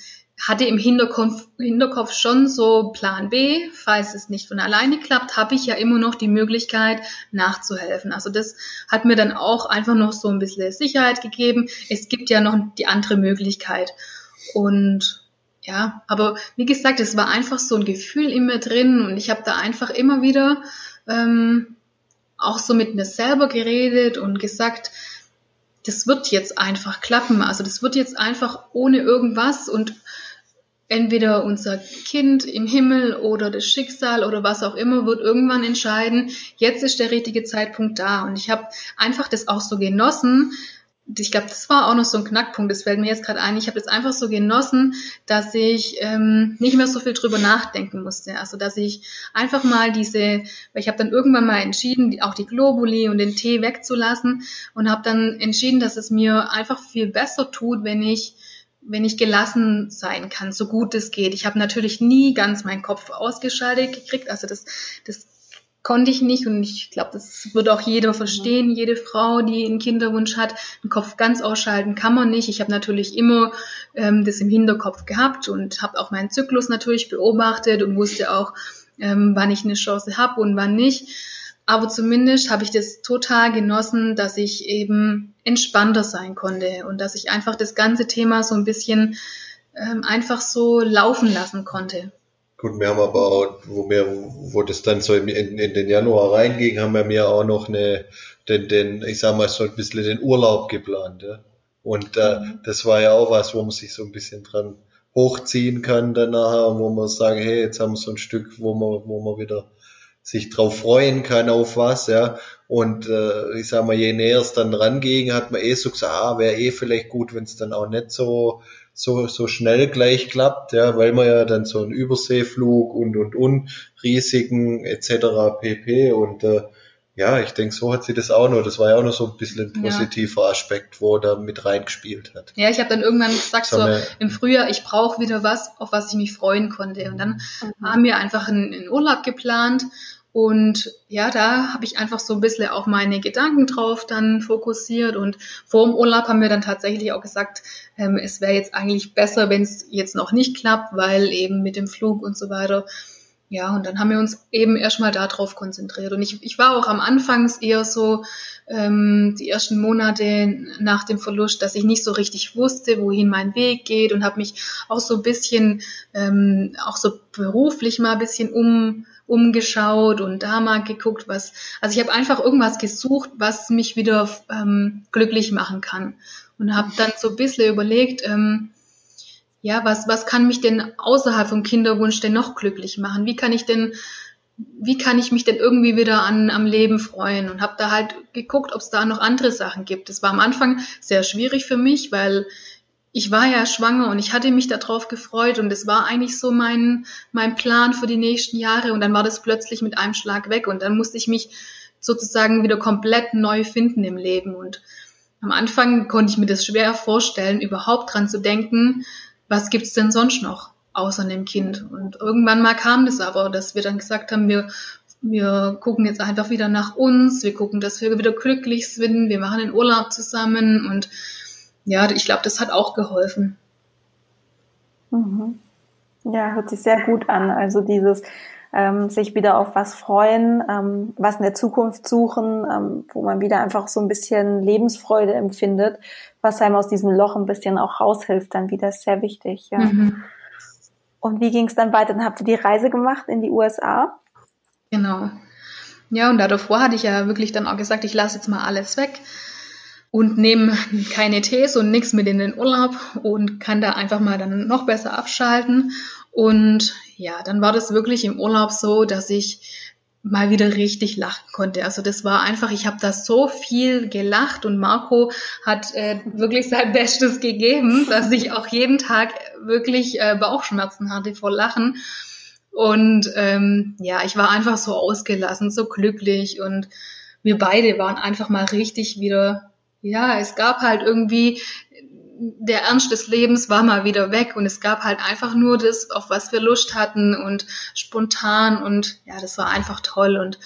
hatte im Hinterkopf, Hinterkopf schon so Plan B, falls es nicht von alleine klappt, habe ich ja immer noch die Möglichkeit nachzuhelfen. Also das hat mir dann auch einfach noch so ein bisschen Sicherheit gegeben. Es gibt ja noch die andere Möglichkeit. Und ja, aber wie gesagt, es war einfach so ein Gefühl in mir drin und ich habe da einfach immer wieder ähm, auch so mit mir selber geredet und gesagt, das wird jetzt einfach klappen. Also das wird jetzt einfach ohne irgendwas und entweder unser Kind im Himmel oder das Schicksal oder was auch immer wird irgendwann entscheiden, jetzt ist der richtige Zeitpunkt da. Und ich habe einfach das auch so genossen. Ich glaube, das war auch noch so ein Knackpunkt, das fällt mir jetzt gerade ein. Ich habe das einfach so genossen, dass ich ähm, nicht mehr so viel drüber nachdenken musste. Also dass ich einfach mal diese, weil ich habe dann irgendwann mal entschieden, auch die Globuli und den Tee wegzulassen und habe dann entschieden, dass es mir einfach viel besser tut, wenn ich wenn ich gelassen sein kann, so gut es geht. Ich habe natürlich nie ganz meinen Kopf ausgeschaltet gekriegt. Also das, das konnte ich nicht und ich glaube, das wird auch jeder verstehen, jede Frau, die einen Kinderwunsch hat, den Kopf ganz ausschalten kann man nicht. Ich habe natürlich immer ähm, das im Hinterkopf gehabt und habe auch meinen Zyklus natürlich beobachtet und wusste auch, ähm, wann ich eine Chance habe und wann nicht. Aber zumindest habe ich das total genossen, dass ich eben entspannter sein konnte und dass ich einfach das ganze Thema so ein bisschen ähm, einfach so laufen lassen konnte. Gut, wir haben aber auch, wo wir, wo das dann so in, in den Januar reinging, haben wir mir auch noch eine, den, den, ich sag mal so ein bisschen den Urlaub geplant, ja. Und äh, mhm. das war ja auch was, wo man sich so ein bisschen dran hochziehen kann danach, wo man sagen, hey, jetzt haben wir so ein Stück, wo man, wo man wieder sich drauf freuen kann auf was, ja. Und äh, ich sag mal, je näher es dann ranging, hat man eh so gesagt, ah, wäre eh vielleicht gut, wenn es dann auch nicht so so, so schnell gleich klappt, ja, weil man ja dann so einen Überseeflug und und und Risiken etc. pp. Und äh, ja, ich denke, so hat sie das auch noch. Das war ja auch noch so ein bisschen ein positiver ja. Aspekt, wo er da mit reingespielt hat. Ja, ich habe dann irgendwann gesagt, so, so im Frühjahr, ich brauche wieder was, auf was ich mich freuen konnte. Und dann mhm. haben wir einfach einen, einen Urlaub geplant und ja, da habe ich einfach so ein bisschen auch meine Gedanken drauf dann fokussiert. Und vor dem Urlaub haben wir dann tatsächlich auch gesagt, ähm, es wäre jetzt eigentlich besser, wenn es jetzt noch nicht klappt, weil eben mit dem Flug und so weiter. Ja, und dann haben wir uns eben erstmal darauf konzentriert. Und ich, ich war auch am Anfangs eher so, ähm, die ersten Monate nach dem Verlust, dass ich nicht so richtig wusste, wohin mein Weg geht und habe mich auch so ein bisschen, ähm, auch so beruflich mal ein bisschen um umgeschaut und da mal geguckt, was, also ich habe einfach irgendwas gesucht, was mich wieder ähm, glücklich machen kann. Und habe dann so ein bisschen überlegt, ähm, ja, was, was kann mich denn außerhalb vom Kinderwunsch denn noch glücklich machen? Wie kann ich denn, wie kann ich mich denn irgendwie wieder an, am Leben freuen? Und habe da halt geguckt, ob es da noch andere Sachen gibt. Das war am Anfang sehr schwierig für mich, weil ich war ja schwanger und ich hatte mich darauf gefreut und es war eigentlich so mein, mein Plan für die nächsten Jahre und dann war das plötzlich mit einem Schlag weg und dann musste ich mich sozusagen wieder komplett neu finden im Leben und am Anfang konnte ich mir das schwer vorstellen, überhaupt dran zu denken, was gibt's denn sonst noch außer einem Kind und irgendwann mal kam das aber, dass wir dann gesagt haben, wir wir gucken jetzt einfach wieder nach uns, wir gucken, dass wir wieder glücklich sind, wir machen den Urlaub zusammen und ja, ich glaube, das hat auch geholfen. Mhm. Ja, hört sich sehr gut an. Also dieses ähm, sich wieder auf was freuen, ähm, was in der Zukunft suchen, ähm, wo man wieder einfach so ein bisschen Lebensfreude empfindet, was einem aus diesem Loch ein bisschen auch raushilft, dann wieder ist sehr wichtig. Ja. Mhm. Und wie ging es dann weiter? Dann habt ihr die Reise gemacht in die USA? Genau. Ja, und davor hatte ich ja wirklich dann auch gesagt, ich lasse jetzt mal alles weg und nehme keine Tees und nichts mit in den Urlaub und kann da einfach mal dann noch besser abschalten. Und ja, dann war das wirklich im Urlaub so, dass ich mal wieder richtig lachen konnte. Also das war einfach, ich habe da so viel gelacht und Marco hat äh, wirklich sein Bestes gegeben, dass ich auch jeden Tag wirklich äh, Bauchschmerzen hatte vor Lachen. Und ähm, ja, ich war einfach so ausgelassen, so glücklich und wir beide waren einfach mal richtig wieder ja, es gab halt irgendwie, der Ernst des Lebens war mal wieder weg und es gab halt einfach nur das, auf was wir Lust hatten und spontan und ja, das war einfach toll und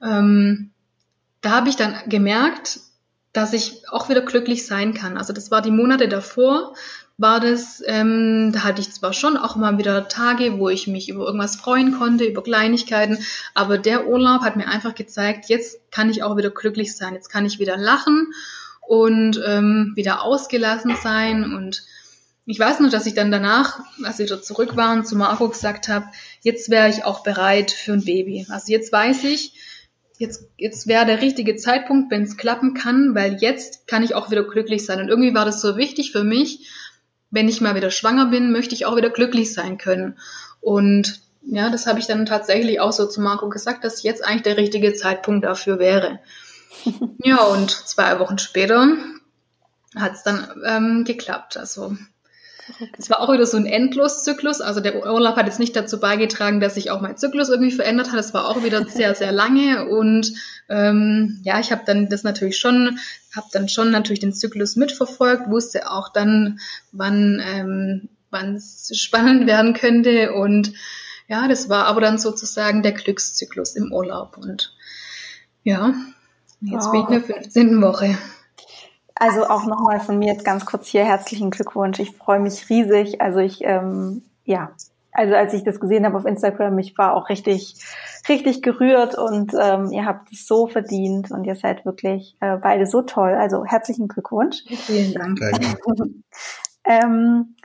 ähm, da habe ich dann gemerkt, dass ich auch wieder glücklich sein kann. Also das war die Monate davor, war das, ähm, da hatte ich zwar schon auch mal wieder Tage, wo ich mich über irgendwas freuen konnte, über Kleinigkeiten, aber der Urlaub hat mir einfach gezeigt, jetzt kann ich auch wieder glücklich sein, jetzt kann ich wieder lachen und ähm, wieder ausgelassen sein. Und ich weiß noch, dass ich dann danach, als wir dort zurück waren, zu Marco gesagt habe, jetzt wäre ich auch bereit für ein Baby. Also jetzt weiß ich, jetzt, jetzt wäre der richtige Zeitpunkt, wenn es klappen kann, weil jetzt kann ich auch wieder glücklich sein. Und irgendwie war das so wichtig für mich, wenn ich mal wieder schwanger bin, möchte ich auch wieder glücklich sein können. Und ja, das habe ich dann tatsächlich auch so zu Marco gesagt, dass jetzt eigentlich der richtige Zeitpunkt dafür wäre ja, und zwei Wochen später hat es dann ähm, geklappt. Also es war auch wieder so ein Endloszyklus. Also der Urlaub hat jetzt nicht dazu beigetragen, dass sich auch mein Zyklus irgendwie verändert hat. Es war auch wieder sehr, sehr lange. Und ähm, ja, ich habe dann das natürlich schon, habe dann schon natürlich den Zyklus mitverfolgt, wusste auch dann, wann ähm, wann es spannend werden könnte und ja, das war aber dann sozusagen der Glückszyklus im Urlaub. Und ja, jetzt wow. bin ich in der 15. Woche. Also auch nochmal von mir jetzt ganz kurz hier herzlichen Glückwunsch. Ich freue mich riesig. Also ich, ähm, ja, also als ich das gesehen habe auf Instagram, ich war auch richtig, richtig gerührt und ähm, ihr habt es so verdient und ihr seid wirklich äh, beide so toll. Also herzlichen Glückwunsch. Vielen Dank. ähm,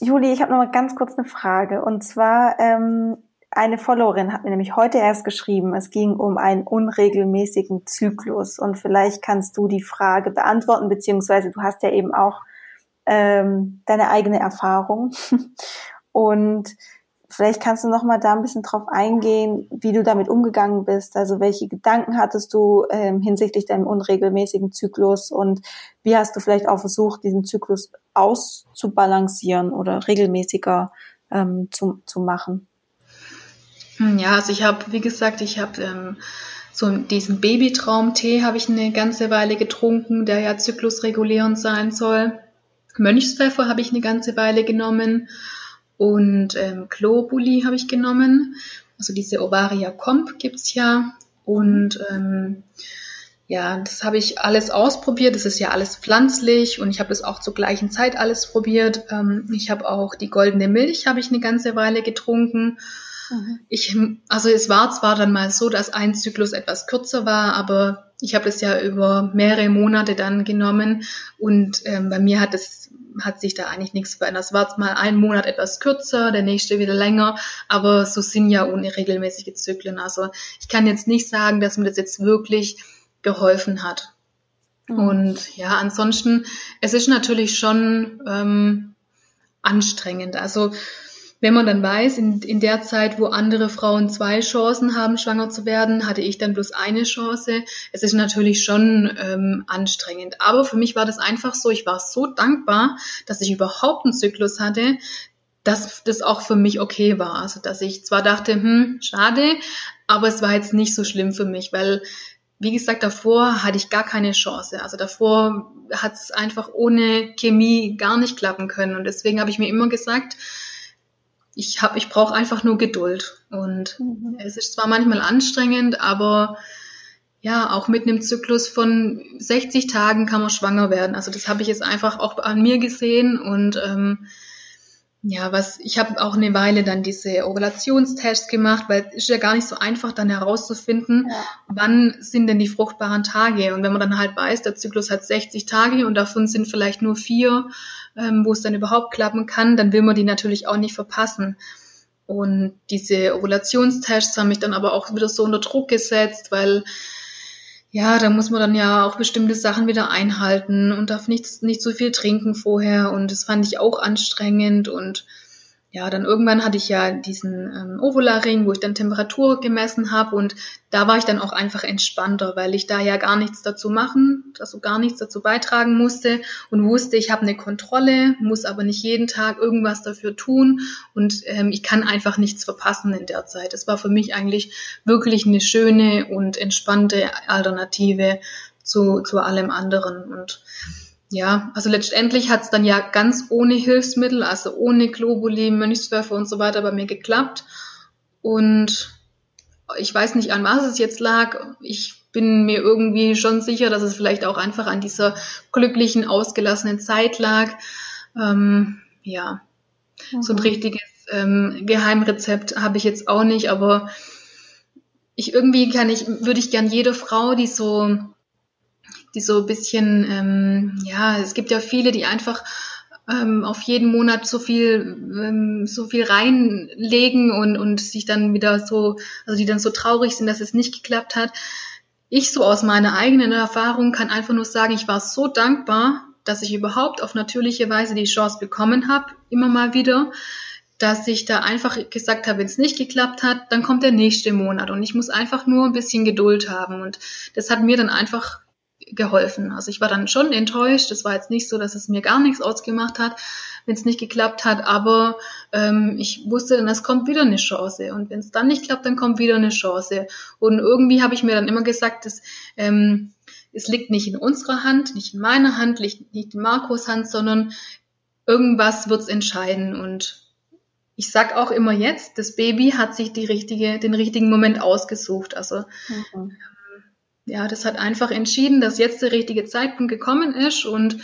Juli, ich habe noch mal ganz kurz eine Frage und zwar ähm, eine Followerin hat mir nämlich heute erst geschrieben, es ging um einen unregelmäßigen Zyklus. Und vielleicht kannst du die Frage beantworten, beziehungsweise du hast ja eben auch ähm, deine eigene Erfahrung. Und vielleicht kannst du noch mal da ein bisschen drauf eingehen, wie du damit umgegangen bist, also welche Gedanken hattest du ähm, hinsichtlich deinem unregelmäßigen Zyklus? Und wie hast du vielleicht auch versucht, diesen Zyklus auszubalancieren oder regelmäßiger ähm, zu, zu machen? Hm, ja, also ich habe, wie gesagt, ich habe ähm, so diesen Babytraumtee habe ich eine ganze Weile getrunken, der ja zyklusregulierend sein soll. Mönchspfeffer habe ich eine ganze Weile genommen und ähm, Globuli habe ich genommen. Also diese Ovaria Comp gibt's ja und ähm, ja, das habe ich alles ausprobiert. Das ist ja alles pflanzlich und ich habe das auch zur gleichen Zeit alles probiert. Ähm, ich habe auch die goldene Milch habe ich eine ganze Weile getrunken. Ich, also es war zwar dann mal so, dass ein Zyklus etwas kürzer war, aber ich habe das ja über mehrere Monate dann genommen und ähm, bei mir hat es hat sich da eigentlich nichts verändert. Es war mal ein Monat etwas kürzer, der nächste wieder länger, aber so sind ja unregelmäßige Zyklen. Also ich kann jetzt nicht sagen, dass mir das jetzt wirklich geholfen hat. Mhm. Und ja, ansonsten, es ist natürlich schon ähm, anstrengend. Also wenn man dann weiß, in, in der Zeit, wo andere Frauen zwei Chancen haben, schwanger zu werden, hatte ich dann bloß eine Chance. Es ist natürlich schon ähm, anstrengend. Aber für mich war das einfach so, ich war so dankbar, dass ich überhaupt einen Zyklus hatte, dass das auch für mich okay war. Also dass ich zwar dachte, hm, schade, aber es war jetzt nicht so schlimm für mich, weil wie gesagt, davor hatte ich gar keine Chance. Also davor hat es einfach ohne Chemie gar nicht klappen können. Und deswegen habe ich mir immer gesagt, ich habe, ich brauche einfach nur Geduld. Und mhm. es ist zwar manchmal anstrengend, aber ja, auch mit einem Zyklus von 60 Tagen kann man schwanger werden. Also das habe ich jetzt einfach auch an mir gesehen und ähm, ja, was ich habe auch eine Weile dann diese Ovulationstests gemacht, weil es ist ja gar nicht so einfach dann herauszufinden, ja. wann sind denn die fruchtbaren Tage. Und wenn man dann halt weiß, der Zyklus hat 60 Tage und davon sind vielleicht nur vier, ähm, wo es dann überhaupt klappen kann, dann will man die natürlich auch nicht verpassen. Und diese Ovulationstests haben mich dann aber auch wieder so unter Druck gesetzt, weil ja, da muss man dann ja auch bestimmte Sachen wieder einhalten und darf nicht, nicht so viel trinken vorher. Und das fand ich auch anstrengend und ja, dann irgendwann hatte ich ja diesen ähm, Ovularing, wo ich dann Temperatur gemessen habe und da war ich dann auch einfach entspannter, weil ich da ja gar nichts dazu machen, also gar nichts dazu beitragen musste und wusste, ich habe eine Kontrolle, muss aber nicht jeden Tag irgendwas dafür tun und ähm, ich kann einfach nichts verpassen in der Zeit. Es war für mich eigentlich wirklich eine schöne und entspannte Alternative zu, zu allem anderen und ja, also letztendlich hat es dann ja ganz ohne Hilfsmittel, also ohne Globuli, Mönchswürfe und so weiter bei mir geklappt. Und ich weiß nicht, an was es jetzt lag. Ich bin mir irgendwie schon sicher, dass es vielleicht auch einfach an dieser glücklichen, ausgelassenen Zeit lag. Ähm, ja, mhm. so ein mhm. richtiges ähm, Geheimrezept habe ich jetzt auch nicht, aber ich irgendwie kann ich, würde ich gern jede Frau, die so die so ein bisschen, ähm, ja, es gibt ja viele, die einfach ähm, auf jeden Monat so viel, ähm, so viel reinlegen und, und sich dann wieder so, also die dann so traurig sind, dass es nicht geklappt hat. Ich so aus meiner eigenen Erfahrung kann einfach nur sagen, ich war so dankbar, dass ich überhaupt auf natürliche Weise die Chance bekommen habe, immer mal wieder, dass ich da einfach gesagt habe, wenn es nicht geklappt hat, dann kommt der nächste Monat und ich muss einfach nur ein bisschen Geduld haben und das hat mir dann einfach geholfen. Also ich war dann schon enttäuscht. Es war jetzt nicht so, dass es mir gar nichts ausgemacht hat, wenn es nicht geklappt hat. Aber ähm, ich wusste dann, es kommt wieder eine Chance. Und wenn es dann nicht klappt, dann kommt wieder eine Chance. Und irgendwie habe ich mir dann immer gesagt, dass ähm, es liegt nicht in unserer Hand, nicht in meiner Hand, liegt nicht in Markus Hand, sondern irgendwas wird es entscheiden. Und ich sag auch immer jetzt, das Baby hat sich die richtige, den richtigen Moment ausgesucht. Also mhm. Ja, das hat einfach entschieden, dass jetzt der richtige Zeitpunkt gekommen ist und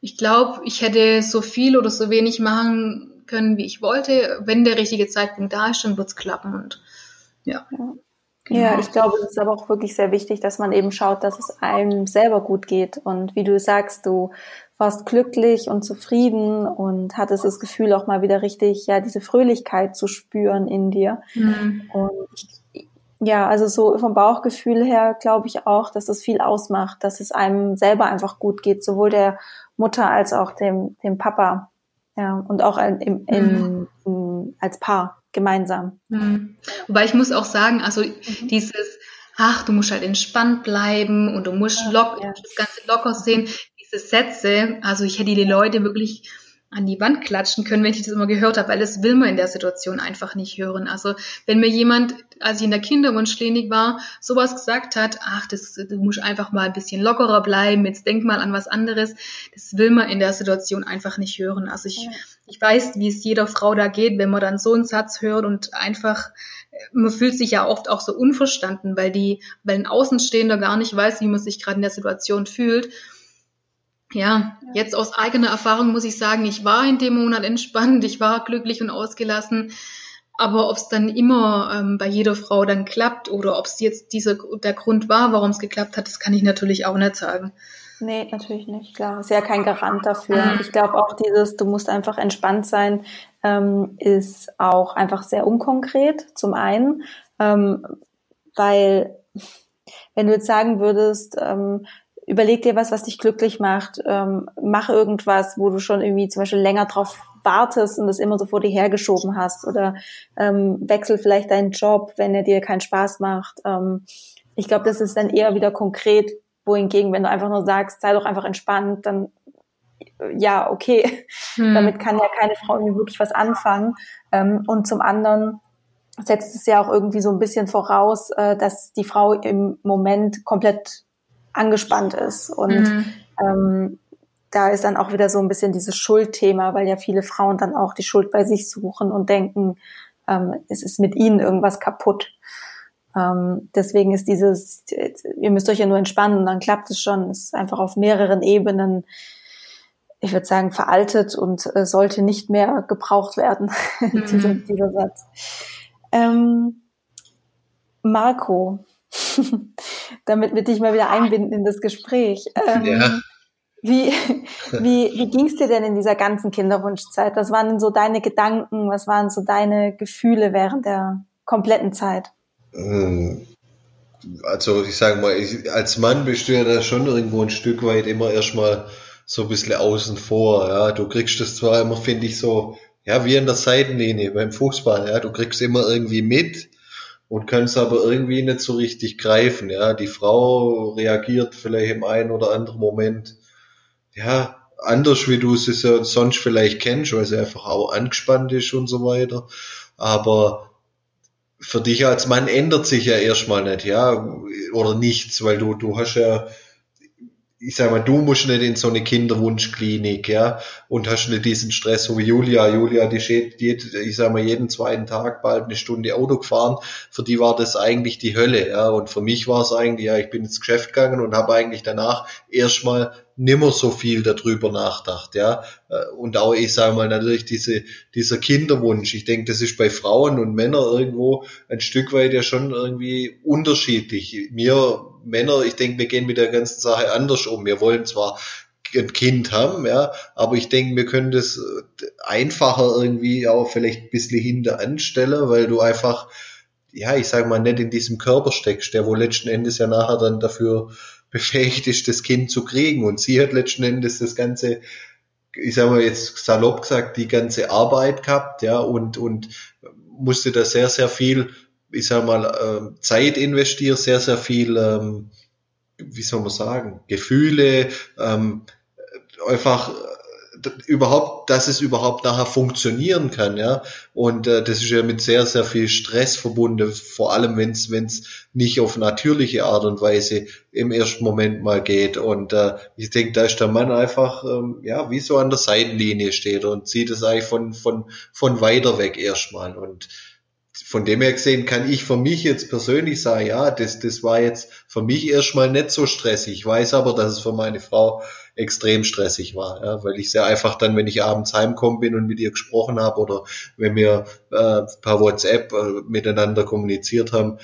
ich glaube, ich hätte so viel oder so wenig machen können, wie ich wollte. Wenn der richtige Zeitpunkt da ist, dann wird's klappen und ja. ja. Genau. Ja, ich glaube, es ist aber auch wirklich sehr wichtig, dass man eben schaut, dass es einem selber gut geht. Und wie du sagst, du warst glücklich und zufrieden und hattest das Gefühl, auch mal wieder richtig, ja, diese Fröhlichkeit zu spüren in dir. Mhm. Und ich, ja, also so vom Bauchgefühl her glaube ich auch, dass das viel ausmacht, dass es einem selber einfach gut geht, sowohl der Mutter als auch dem, dem Papa. Ja, und auch in, in, in, in als Paar gemeinsam. Mhm. Wobei ich muss auch sagen, also mhm. dieses, ach, du musst halt entspannt bleiben und du musst lock, ja. das Ganze locker sehen, diese Sätze, also ich hätte die Leute wirklich an die Wand klatschen können, wenn ich das immer gehört habe, weil das will man in der Situation einfach nicht hören. Also wenn mir jemand, als ich in der Kinderwunschklinik war, sowas gesagt hat, ach, das, du musst einfach mal ein bisschen lockerer bleiben, jetzt denk mal an was anderes, das will man in der Situation einfach nicht hören. Also ich, ja. ich weiß, wie es jeder Frau da geht, wenn man dann so einen Satz hört und einfach man fühlt sich ja oft auch so unverstanden, weil die, weil ein Außenstehender gar nicht weiß, wie man sich gerade in der Situation fühlt ja, jetzt aus eigener Erfahrung muss ich sagen, ich war in dem Monat entspannt, ich war glücklich und ausgelassen. Aber ob es dann immer ähm, bei jeder Frau dann klappt oder ob es jetzt dieser der Grund war, warum es geklappt hat, das kann ich natürlich auch nicht sagen. Nee, natürlich nicht, klar. Ist ja kein Garant dafür. Mhm. Ich glaube auch dieses, du musst einfach entspannt sein, ähm, ist auch einfach sehr unkonkret, zum einen, ähm, weil wenn du jetzt sagen würdest, ähm, überleg dir was, was dich glücklich macht. Ähm, mach irgendwas, wo du schon irgendwie zum Beispiel länger drauf wartest und das immer so vor dir hergeschoben hast. Oder ähm, wechsel vielleicht deinen Job, wenn er dir keinen Spaß macht. Ähm, ich glaube, das ist dann eher wieder konkret, wohingegen, wenn du einfach nur sagst, sei doch einfach entspannt, dann ja, okay. Hm. Damit kann ja keine Frau irgendwie wirklich was anfangen. Ähm, und zum anderen setzt es ja auch irgendwie so ein bisschen voraus, äh, dass die Frau im Moment komplett angespannt ist. Und mhm. ähm, da ist dann auch wieder so ein bisschen dieses Schuldthema, weil ja viele Frauen dann auch die Schuld bei sich suchen und denken, ähm, es ist mit ihnen irgendwas kaputt. Ähm, deswegen ist dieses, ihr müsst euch ja nur entspannen und dann klappt es schon, es ist einfach auf mehreren Ebenen, ich würde sagen, veraltet und äh, sollte nicht mehr gebraucht werden, mhm. dieser, dieser Satz. Ähm, Marco, damit wir dich mal wieder einbinden in das Gespräch. Ähm, ja. Wie, wie, wie ging es dir denn in dieser ganzen Kinderwunschzeit? Was waren denn so deine Gedanken? Was waren so deine Gefühle während der kompletten Zeit? Ähm, also ich sage mal, ich, als Mann bist du ja da schon irgendwo ein Stück weit immer erstmal so ein bisschen außen vor. Ja, du kriegst das zwar immer, finde ich, so, ja, wie in der Seitenlinie beim Fußball. Ja, du kriegst immer irgendwie mit, und können es aber irgendwie nicht so richtig greifen. Ja, die Frau reagiert vielleicht im einen oder anderen Moment ja anders, wie du es sonst vielleicht kennst, weil sie einfach auch angespannt ist und so weiter. Aber für dich als Mann ändert sich ja erstmal nicht, ja, oder nichts, weil du, du hast ja ich sag mal, du musst nicht in so eine Kinderwunschklinik, ja, und hast nicht diesen Stress, so wie Julia. Julia, die steht, ich sag mal, jeden zweiten Tag bald eine Stunde Auto gefahren. Für die war das eigentlich die Hölle, ja. Und für mich war es eigentlich, ja, ich bin ins Geschäft gegangen und habe eigentlich danach erstmal nimmer so viel darüber nachdacht, ja. Äh, und auch, ich sage mal, natürlich diese, dieser Kinderwunsch. Ich denke, das ist bei Frauen und Männern irgendwo ein Stück weit ja schon irgendwie unterschiedlich. Mir Männer, ich denke, wir gehen mit der ganzen Sache anders um. Wir wollen zwar ein Kind haben, ja, aber ich denke, wir können das äh, einfacher irgendwie auch vielleicht ein bisschen hinter anstellen, weil du einfach, ja, ich sage mal, nicht in diesem Körper steckst, der wo letzten Endes ja nachher dann dafür befähigt ist, das Kind zu kriegen. Und sie hat letzten Endes das ganze, ich sage mal jetzt salopp gesagt, die ganze Arbeit gehabt, ja, und, und musste da sehr, sehr viel, ich sag mal, äh, Zeit investieren, sehr, sehr viel, ähm, wie soll man sagen, Gefühle, ähm, einfach überhaupt, dass es überhaupt nachher funktionieren kann, ja. Und äh, das ist ja mit sehr, sehr viel Stress verbunden, vor allem wenn es nicht auf natürliche Art und Weise im ersten Moment mal geht. Und äh, ich denke, da ist der Mann einfach, ähm, ja, wie so an der Seitenlinie steht und sieht es eigentlich von, von, von weiter weg erstmal. Und von dem her gesehen kann ich für mich jetzt persönlich sagen, ja, das, das war jetzt für mich erstmal nicht so stressig. Ich weiß aber, dass es für meine Frau extrem stressig war, ja, weil ich sehr einfach dann, wenn ich abends heimkommen bin und mit ihr gesprochen habe oder wenn wir äh, per WhatsApp äh, miteinander kommuniziert haben,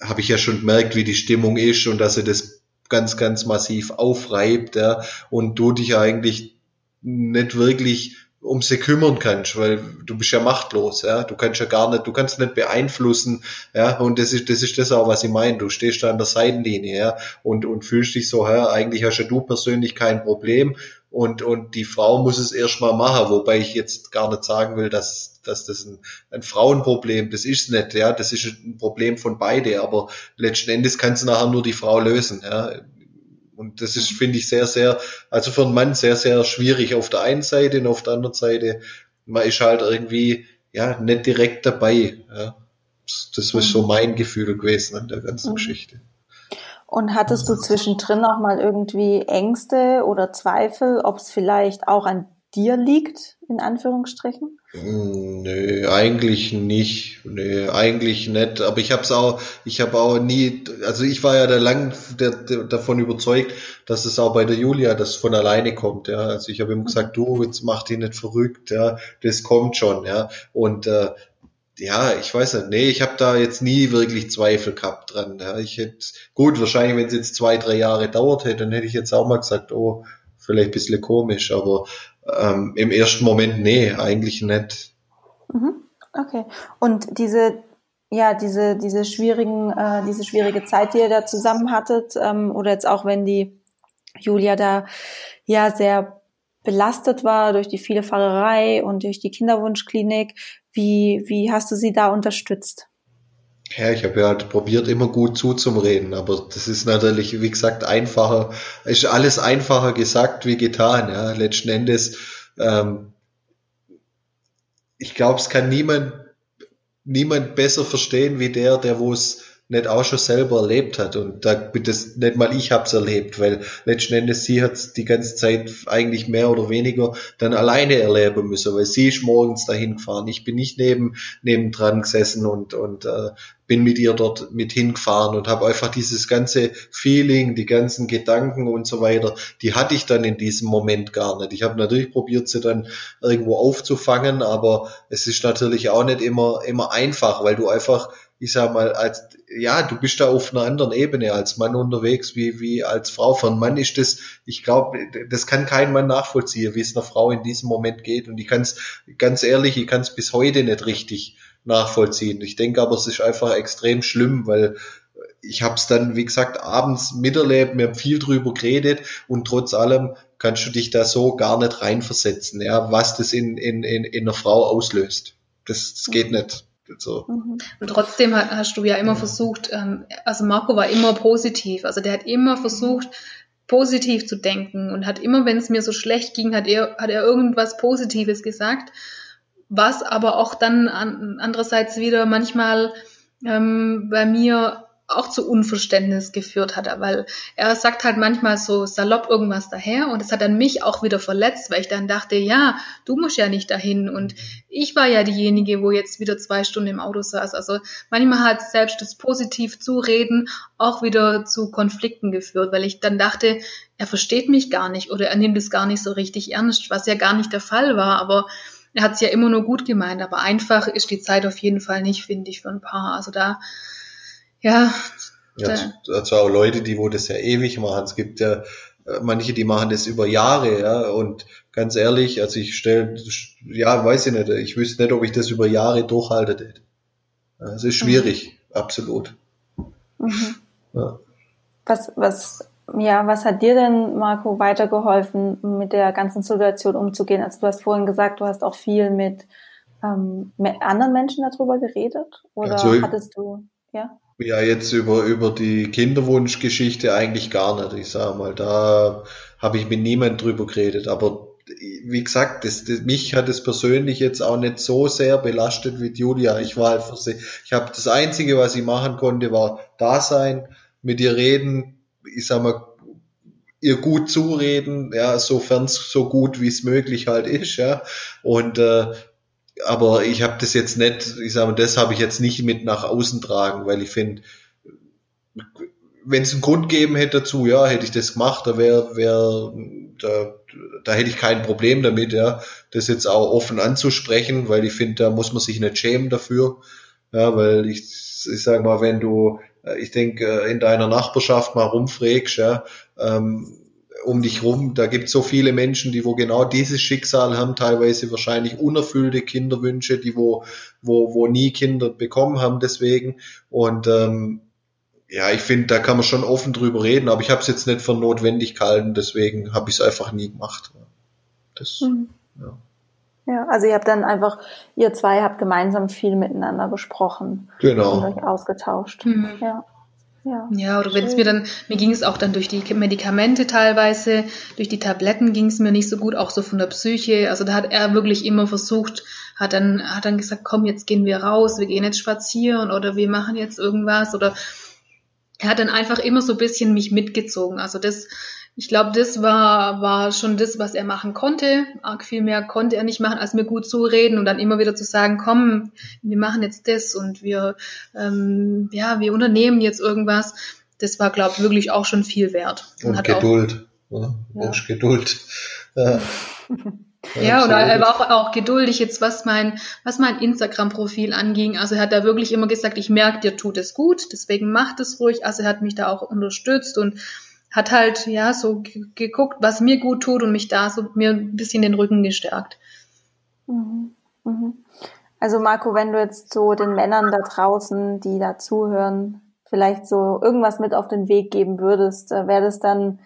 habe ich ja schon gemerkt, wie die Stimmung ist und dass sie das ganz, ganz massiv aufreibt, ja, und du dich eigentlich nicht wirklich um sie kümmern kannst, weil du bist ja machtlos, ja, du kannst ja gar nicht, du kannst nicht beeinflussen, ja, und das ist, das ist das auch, was ich meine, du stehst da an der Seitenlinie, ja, und, und fühlst dich so, ja, eigentlich hast ja du persönlich kein Problem. Und, und die Frau muss es erstmal machen, wobei ich jetzt gar nicht sagen will, dass, dass das ein, ein Frauenproblem, das ist nicht, ja, das ist ein Problem von beide, aber letzten Endes kann es nachher nur die Frau lösen, ja, und das ist, finde ich, sehr, sehr, also für einen Mann sehr, sehr schwierig auf der einen Seite und auf der anderen Seite, man ist halt irgendwie, ja, nicht direkt dabei. Ja. Das ist so mhm. mein Gefühl gewesen an der ganzen mhm. Geschichte. Und hattest du zwischendrin auch mal irgendwie Ängste oder Zweifel, ob es vielleicht auch an dir liegt, in Anführungsstrichen? Nö, eigentlich nicht. Nö, eigentlich nicht. Aber ich habe es auch, ich habe auch nie, also ich war ja da lang der, der, davon überzeugt, dass es auch bei der Julia das von alleine kommt. Ja, also ich habe ihm gesagt, du jetzt mach dich nicht verrückt. Ja, das kommt schon. Ja, und äh, ja, ich weiß nicht, nee, ich habe da jetzt nie wirklich Zweifel gehabt dran. Ja. Ich hätte, gut, wahrscheinlich, wenn es jetzt zwei, drei Jahre dauert hätte, dann hätte ich jetzt auch mal gesagt, oh, vielleicht ein bisschen komisch, aber ähm, Im ersten Moment, nee, eigentlich nicht. Mhm. Okay. Und diese, ja, diese, diese schwierigen, äh, diese schwierige Zeit, die ihr da zusammen hattet, ähm, oder jetzt auch wenn die Julia da ja sehr belastet war durch die viele Fahrerei und durch die Kinderwunschklinik, wie, wie hast du sie da unterstützt? Ja, ich habe ja halt probiert, immer gut zuzureden, aber das ist natürlich, wie gesagt, einfacher, ist alles einfacher gesagt wie getan, ja. Letzten Endes, ähm, ich glaube, es kann niemand, niemand besser verstehen wie der, der wo es nicht auch schon selber erlebt hat. Und da das nicht mal ich hab's erlebt, weil letzten Endes sie hat's die ganze Zeit eigentlich mehr oder weniger dann alleine erleben müssen, weil sie ist morgens dahin gefahren. Ich bin nicht neben nebendran gesessen und und äh, bin mit ihr dort mit hingefahren und habe einfach dieses ganze Feeling, die ganzen Gedanken und so weiter, die hatte ich dann in diesem Moment gar nicht. Ich habe natürlich probiert, sie dann irgendwo aufzufangen, aber es ist natürlich auch nicht immer immer einfach, weil du einfach ich sag mal, als, ja, du bist da auf einer anderen Ebene als Mann unterwegs wie, wie als Frau. Für einen Mann ist das, ich glaube, das kann kein Mann nachvollziehen, wie es einer Frau in diesem Moment geht. Und ich kann es, ganz ehrlich, ich kann es bis heute nicht richtig nachvollziehen. Ich denke aber, es ist einfach extrem schlimm, weil ich habe es dann, wie gesagt, abends miterlebt, wir haben viel drüber geredet und trotz allem kannst du dich da so gar nicht reinversetzen, ja, was das in, in, in, in einer Frau auslöst. Das, das geht nicht. So. Mhm. Und trotzdem hast du ja immer versucht, ähm, also Marco war immer positiv, also der hat immer versucht, positiv zu denken und hat immer, wenn es mir so schlecht ging, hat er, hat er irgendwas Positives gesagt, was aber auch dann an, andererseits wieder manchmal ähm, bei mir auch zu Unverständnis geführt hat, weil er sagt halt manchmal so salopp irgendwas daher und es hat dann mich auch wieder verletzt, weil ich dann dachte, ja, du musst ja nicht dahin und ich war ja diejenige, wo jetzt wieder zwei Stunden im Auto saß. Also manchmal hat selbst das positiv zureden auch wieder zu Konflikten geführt, weil ich dann dachte, er versteht mich gar nicht oder er nimmt es gar nicht so richtig ernst, was ja gar nicht der Fall war, aber er hat es ja immer nur gut gemeint, aber einfach ist die Zeit auf jeden Fall nicht, finde ich, für ein Paar. Also da ja. Ja, also auch Leute, die wo das ja ewig machen. Es gibt ja äh, manche, die machen das über Jahre, ja. Und ganz ehrlich, also ich stelle, ja, weiß ich nicht, ich wüsste nicht, ob ich das über Jahre durchhalte. Es ist schwierig, mhm. absolut. Mhm. Ja. Was, was, ja, was hat dir denn, Marco, weitergeholfen, mit der ganzen Situation umzugehen? Also du hast vorhin gesagt, du hast auch viel mit, ähm, mit anderen Menschen darüber geredet? Oder also, hattest du, ja? Ja, jetzt über, über die Kinderwunschgeschichte eigentlich gar nicht. Ich sage mal, da habe ich mit niemand drüber geredet. Aber wie gesagt, das, das, mich hat es persönlich jetzt auch nicht so sehr belastet wie Julia. Ich war halt für sie, ich habe das Einzige, was ich machen konnte, war da sein, mit ihr reden, ich sag mal, ihr gut zureden, ja, sofern es so gut wie es möglich halt ist, ja. Und äh, aber ich habe das jetzt nicht, ich sage mal, das habe ich jetzt nicht mit nach außen tragen, weil ich finde, wenn es einen Grund geben hätte dazu, ja, hätte ich das gemacht, da wäre, wär, da, da hätte ich kein Problem damit, ja, das jetzt auch offen anzusprechen, weil ich finde, da muss man sich nicht schämen dafür, ja, weil ich, ich sage mal, wenn du, ich denke, in deiner Nachbarschaft mal rumfrägst, ja, ähm, um dich rum, da gibt es so viele Menschen, die wo genau dieses Schicksal haben, teilweise wahrscheinlich unerfüllte Kinderwünsche, die wo, wo, wo nie Kinder bekommen haben deswegen. Und ähm, ja, ich finde, da kann man schon offen drüber reden, aber ich habe es jetzt nicht für notwendig gehalten, deswegen habe ich es einfach nie gemacht. Das, mhm. ja. Ja, also ihr habt dann einfach, ihr zwei habt gemeinsam viel miteinander besprochen. Genau. Und euch ausgetauscht. Mhm. Ja. Ja, ja oder wenn es mir dann, mir ging es auch dann durch die Medikamente teilweise, durch die Tabletten ging es mir nicht so gut, auch so von der Psyche. Also da hat er wirklich immer versucht, hat dann, hat dann gesagt, komm, jetzt gehen wir raus, wir gehen jetzt spazieren oder wir machen jetzt irgendwas oder er hat dann einfach immer so ein bisschen mich mitgezogen. Also das, ich glaube, das war, war schon das, was er machen konnte. Arg viel mehr konnte er nicht machen, als mir gut zureden und dann immer wieder zu sagen, komm, wir machen jetzt das und wir, ähm, ja, wir unternehmen jetzt irgendwas. Das war, glaube ich, wirklich auch schon viel wert. Und, und Geduld. Auch, ja, ja. Geduld. Ja. Ja, oder er war auch, auch geduldig jetzt, was mein, was mein Instagram-Profil anging. Also er hat da wirklich immer gesagt, ich merke, dir tut es gut, deswegen macht es ruhig. Also er hat mich da auch unterstützt und hat halt, ja, so geguckt, was mir gut tut und mich da so mir ein bisschen den Rücken gestärkt. Mhm. Mhm. Also Marco, wenn du jetzt so den Männern da draußen, die da zuhören, vielleicht so irgendwas mit auf den Weg geben würdest, äh, wäre das dann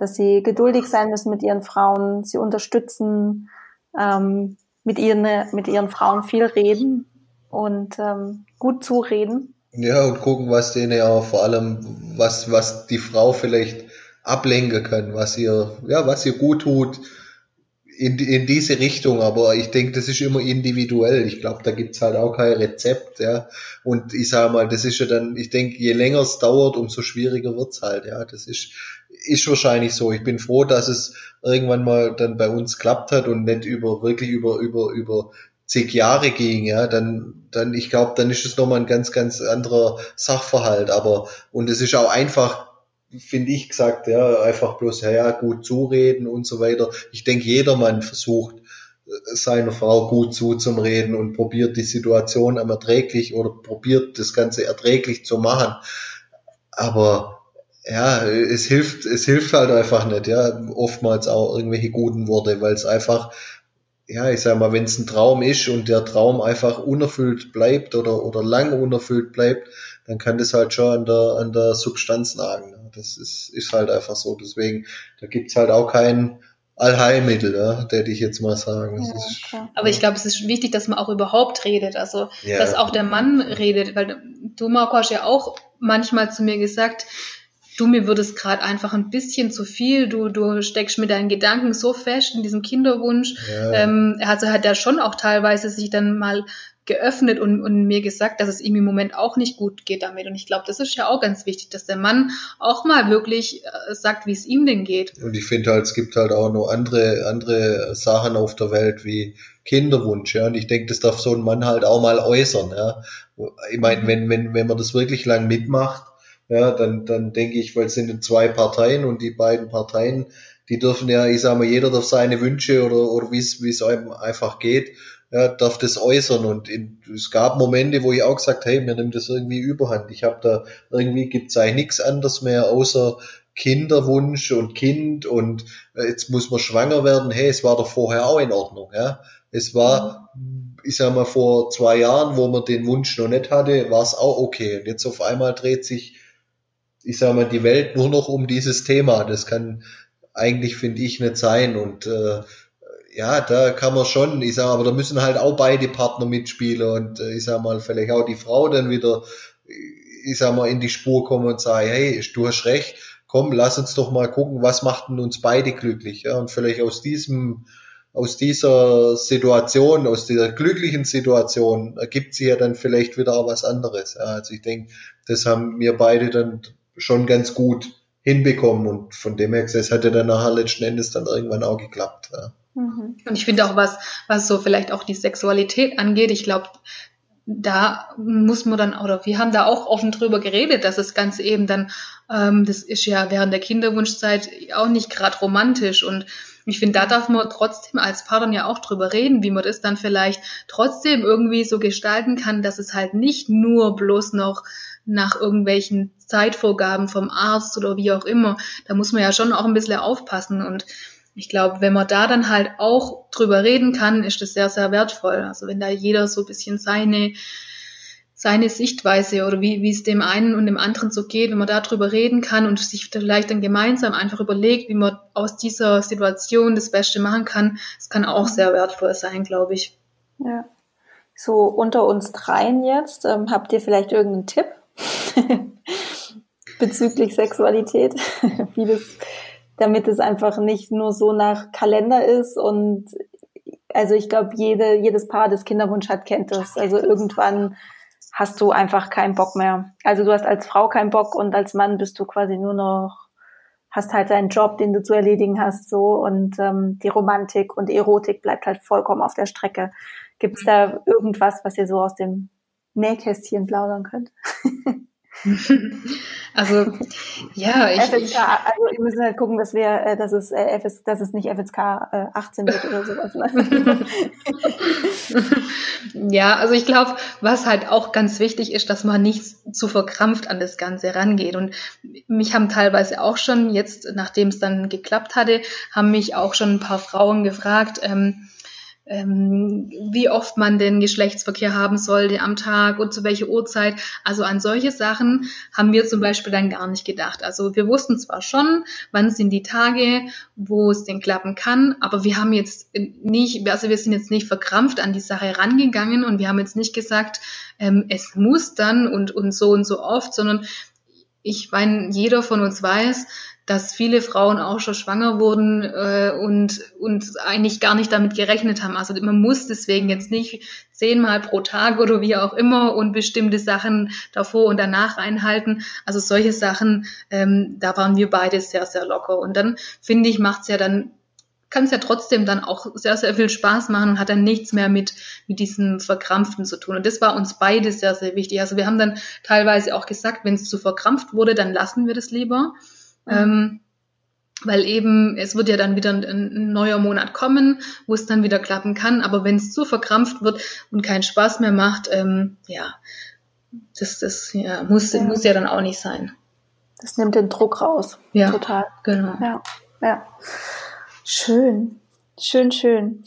dass sie geduldig sein müssen mit ihren Frauen, sie unterstützen, ähm, mit, ihren, mit ihren Frauen viel reden und ähm, gut zureden. Ja, und gucken, was denen auch vor allem, was, was die Frau vielleicht ablenken kann, was ihr, ja, was ihr gut tut, in, in diese Richtung, aber ich denke, das ist immer individuell. Ich glaube, da gibt's halt auch kein Rezept, ja. Und ich sage mal, das ist ja dann, ich denke, je länger es dauert, umso schwieriger wird's halt, ja. Das ist, ist wahrscheinlich so. Ich bin froh, dass es irgendwann mal dann bei uns klappt hat und nicht über, wirklich über, über, über zig Jahre ging, ja, dann, dann, ich glaube, dann ist es nochmal ein ganz, ganz anderer Sachverhalt. Aber, und es ist auch einfach, finde ich gesagt, ja, einfach bloß, ja, ja, gut zureden und so weiter. Ich denke, jedermann versucht, seiner Frau gut zuzureden und probiert die Situation am erträglich oder probiert das Ganze erträglich zu machen. Aber ja, es hilft, es hilft halt einfach nicht, ja, oftmals auch irgendwelche guten Worte, weil es einfach, ja, ich sag mal, wenn es ein Traum ist und der Traum einfach unerfüllt bleibt oder, oder lang unerfüllt bleibt, dann kann das halt schon an der, an der Substanz nagen. Ne? Das ist, ist halt einfach so. Deswegen, da gibt's halt auch kein Allheilmittel, ja, hätte ich jetzt mal sagen. Ja, ist, Aber ich glaube, es ist wichtig, dass man auch überhaupt redet. Also, ja. dass auch der Mann redet, weil du, Marco, hast ja auch manchmal zu mir gesagt, du, mir wird es gerade einfach ein bisschen zu viel, du, du steckst mit deinen Gedanken so fest in diesem Kinderwunsch. Ja. Ähm, also hat er schon auch teilweise sich dann mal geöffnet und, und mir gesagt, dass es ihm im Moment auch nicht gut geht damit. Und ich glaube, das ist ja auch ganz wichtig, dass der Mann auch mal wirklich äh, sagt, wie es ihm denn geht. Und ich finde halt, es gibt halt auch noch andere, andere Sachen auf der Welt wie Kinderwunsch, ja. Und ich denke, das darf so ein Mann halt auch mal äußern, ja. Ich meine, wenn, wenn, wenn man das wirklich lang mitmacht, ja, dann, dann denke ich, weil es sind zwei Parteien und die beiden Parteien, die dürfen ja, ich sag mal, jeder darf seine Wünsche oder, oder wie es, wie es einem einfach geht, ja, darf das äußern. Und in, es gab Momente, wo ich auch gesagt, hey, mir nimmt das irgendwie überhand. Ich habe da irgendwie gibt's eigentlich nichts anderes mehr außer Kinderwunsch und Kind und äh, jetzt muss man schwanger werden. Hey, es war doch vorher auch in Ordnung. Ja, es war, ich sag mal, vor zwei Jahren, wo man den Wunsch noch nicht hatte, war es auch okay. Und jetzt auf einmal dreht sich ich sage mal, die Welt nur noch um dieses Thema. Das kann eigentlich, finde ich, nicht sein. Und äh, ja, da kann man schon, ich sage, aber da müssen halt auch beide Partner mitspielen und äh, ich sage mal, vielleicht auch die Frau dann wieder, ich sage mal, in die Spur kommen und sagen, hey, du hast recht, komm, lass uns doch mal gucken, was macht denn uns beide glücklich. Ja? Und vielleicht aus diesem aus dieser Situation, aus dieser glücklichen Situation ergibt sich ja dann vielleicht wieder was anderes. Ja, also ich denke, das haben wir beide dann schon ganz gut hinbekommen und von dem her, es hat ja dann nachher letzten Endes dann irgendwann auch geklappt. Ja. Mhm. Und ich finde auch was, was so vielleicht auch die Sexualität angeht, ich glaube, da muss man dann, oder wir haben da auch offen drüber geredet, dass das Ganze eben dann, ähm, das ist ja während der Kinderwunschzeit auch nicht gerade romantisch und ich finde, da darf man trotzdem als Paar dann ja auch drüber reden, wie man das dann vielleicht trotzdem irgendwie so gestalten kann, dass es halt nicht nur bloß noch nach irgendwelchen Zeitvorgaben vom Arzt oder wie auch immer. Da muss man ja schon auch ein bisschen aufpassen und ich glaube, wenn man da dann halt auch drüber reden kann, ist das sehr, sehr wertvoll. Also wenn da jeder so ein bisschen seine, seine Sichtweise oder wie, wie es dem einen und dem anderen so geht, wenn man da drüber reden kann und sich vielleicht dann gemeinsam einfach überlegt, wie man aus dieser Situation das Beste machen kann, das kann auch sehr wertvoll sein, glaube ich. Ja. So unter uns dreien jetzt, ähm, habt ihr vielleicht irgendeinen Tipp bezüglich Sexualität, wie das damit es einfach nicht nur so nach Kalender ist und also ich glaube, jede, jedes Paar, das Kinderwunsch hat, kennt das. Also irgendwann hast du einfach keinen Bock mehr. Also du hast als Frau keinen Bock und als Mann bist du quasi nur noch, hast halt deinen Job, den du zu erledigen hast, so und ähm, die Romantik und Erotik bleibt halt vollkommen auf der Strecke. Gibt es da irgendwas, was ihr so aus dem Nähkästchen plaudern könnt? Also, ja, ich, FSK, also wir müssen halt gucken, dass wir, äh, dass es, äh, FS, dass es nicht FSK äh, 18 wird oder sowas. Ne? ja, also ich glaube, was halt auch ganz wichtig ist, dass man nicht zu verkrampft an das Ganze rangeht. Und mich haben teilweise auch schon jetzt, nachdem es dann geklappt hatte, haben mich auch schon ein paar Frauen gefragt, ähm, ähm, wie oft man den Geschlechtsverkehr haben sollte am Tag und zu welcher Uhrzeit. Also an solche Sachen haben wir zum Beispiel dann gar nicht gedacht. Also wir wussten zwar schon, wann sind die Tage, wo es denn klappen kann, aber wir haben jetzt nicht, also wir sind jetzt nicht verkrampft an die Sache rangegangen und wir haben jetzt nicht gesagt, ähm, es muss dann und, und so und so oft, sondern ich meine, jeder von uns weiß, dass viele Frauen auch schon schwanger wurden äh, und, und eigentlich gar nicht damit gerechnet haben. Also man muss deswegen jetzt nicht zehnmal pro Tag oder wie auch immer und bestimmte Sachen davor und danach einhalten. Also solche Sachen, ähm, da waren wir beide sehr, sehr locker. Und dann finde ich, macht's ja dann kann es ja trotzdem dann auch sehr, sehr viel Spaß machen und hat dann nichts mehr mit, mit diesem Verkrampften zu tun. Und das war uns beide sehr, sehr wichtig. Also wir haben dann teilweise auch gesagt, wenn es zu verkrampft wurde, dann lassen wir das lieber. Mhm. Ähm, weil eben, es wird ja dann wieder ein, ein, neuer Monat kommen, wo es dann wieder klappen kann. Aber wenn es zu verkrampft wird und keinen Spaß mehr macht, ähm, ja, das, das ja, muss, ja. muss ja dann auch nicht sein. Das nimmt den Druck raus. Ja, total. Genau. Ja, ja. Schön, schön, schön.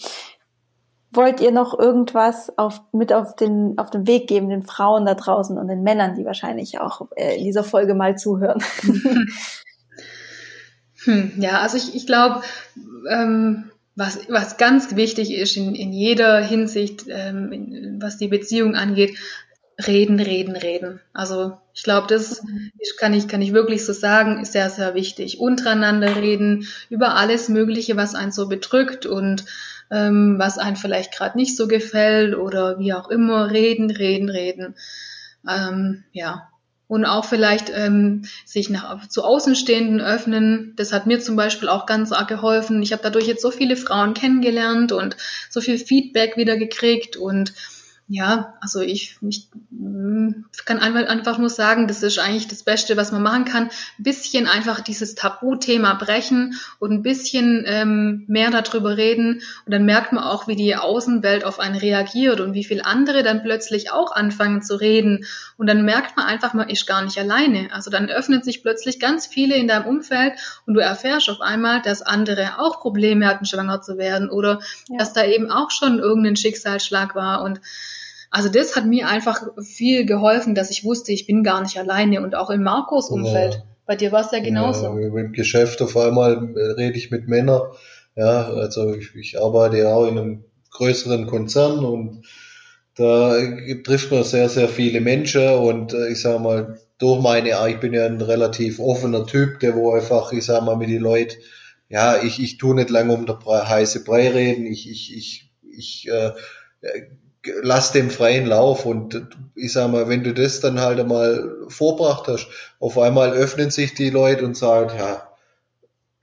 Wollt ihr noch irgendwas auf, mit auf den, auf den Weg geben, den Frauen da draußen und den Männern, die wahrscheinlich auch äh, in dieser Folge mal zuhören? Hm, ja, also ich, ich glaube, ähm, was, was ganz wichtig ist in, in jeder Hinsicht, ähm, in, was die Beziehung angeht, reden, reden, reden. Also ich glaube, das ist, kann ich kann ich wirklich so sagen, ist sehr sehr wichtig. Untereinander reden über alles Mögliche, was einen so bedrückt und ähm, was einen vielleicht gerade nicht so gefällt oder wie auch immer. Reden, reden, reden. Ähm, ja, und auch vielleicht ähm, sich nach, zu Außenstehenden öffnen. Das hat mir zum Beispiel auch ganz arg geholfen. Ich habe dadurch jetzt so viele Frauen kennengelernt und so viel Feedback wieder gekriegt und ja, also ich, ich mm, kann einfach nur sagen, das ist eigentlich das Beste, was man machen kann. Ein bisschen einfach dieses Tabuthema brechen und ein bisschen ähm, mehr darüber reden. Und dann merkt man auch, wie die Außenwelt auf einen reagiert und wie viele andere dann plötzlich auch anfangen zu reden. Und dann merkt man einfach, man ist gar nicht alleine. Also dann öffnen sich plötzlich ganz viele in deinem Umfeld und du erfährst auf einmal, dass andere auch Probleme hatten, schwanger zu werden oder ja. dass da eben auch schon irgendein Schicksalsschlag war und also das hat mir einfach viel geholfen, dass ich wusste, ich bin gar nicht alleine und auch im Markus Umfeld. Ja. Bei dir war es ja genauso. Ja, Im Geschäft auf einmal äh, rede ich mit Männern. Ja, also ich, ich arbeite ja auch in einem größeren Konzern und da trifft man sehr, sehr viele Menschen und äh, ich sag mal, durch meine, ich bin ja ein relativ offener Typ, der wo einfach, ich sag mal, mit den Leuten ja, ich, ich tu nicht lange um der heiße Brei reden, ich, ich, ich, ich äh, lass dem freien Lauf und ich sag mal, wenn du das dann halt einmal vorbracht hast, auf einmal öffnen sich die Leute und sagen, ja,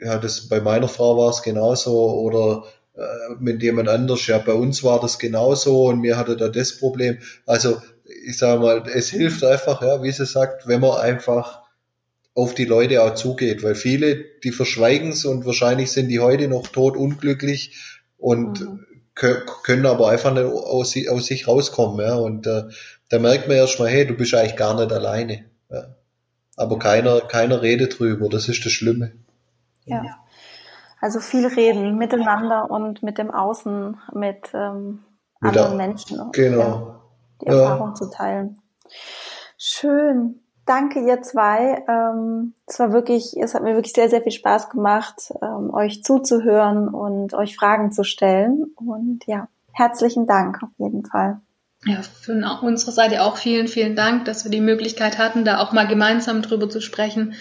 ja, das bei meiner Frau war es genauso oder äh, mit jemand anders, ja, bei uns war das genauso und mir hatte da das Problem. Also ich sage mal, es hilft einfach, ja, wie sie sagt, wenn man einfach auf die Leute auch zugeht, weil viele, die verschweigen es und wahrscheinlich sind die heute noch tot unglücklich und mhm. Können aber einfach nicht aus, aus sich rauskommen, ja, und äh, da merkt man erst mal, hey, du bist eigentlich gar nicht alleine, ja. aber keiner, keiner redet drüber, das ist das Schlimme. Ja. Also viel reden miteinander und mit dem Außen, mit ähm, anderen Menschen. Genau. Ja die Erfahrung ja. zu teilen. Schön. Danke, ihr zwei. Ähm, es war wirklich, es hat mir wirklich sehr, sehr viel Spaß gemacht, ähm, euch zuzuhören und euch Fragen zu stellen. Und ja, herzlichen Dank auf jeden Fall. Ja, von unserer Seite auch vielen, vielen Dank, dass wir die Möglichkeit hatten, da auch mal gemeinsam drüber zu sprechen.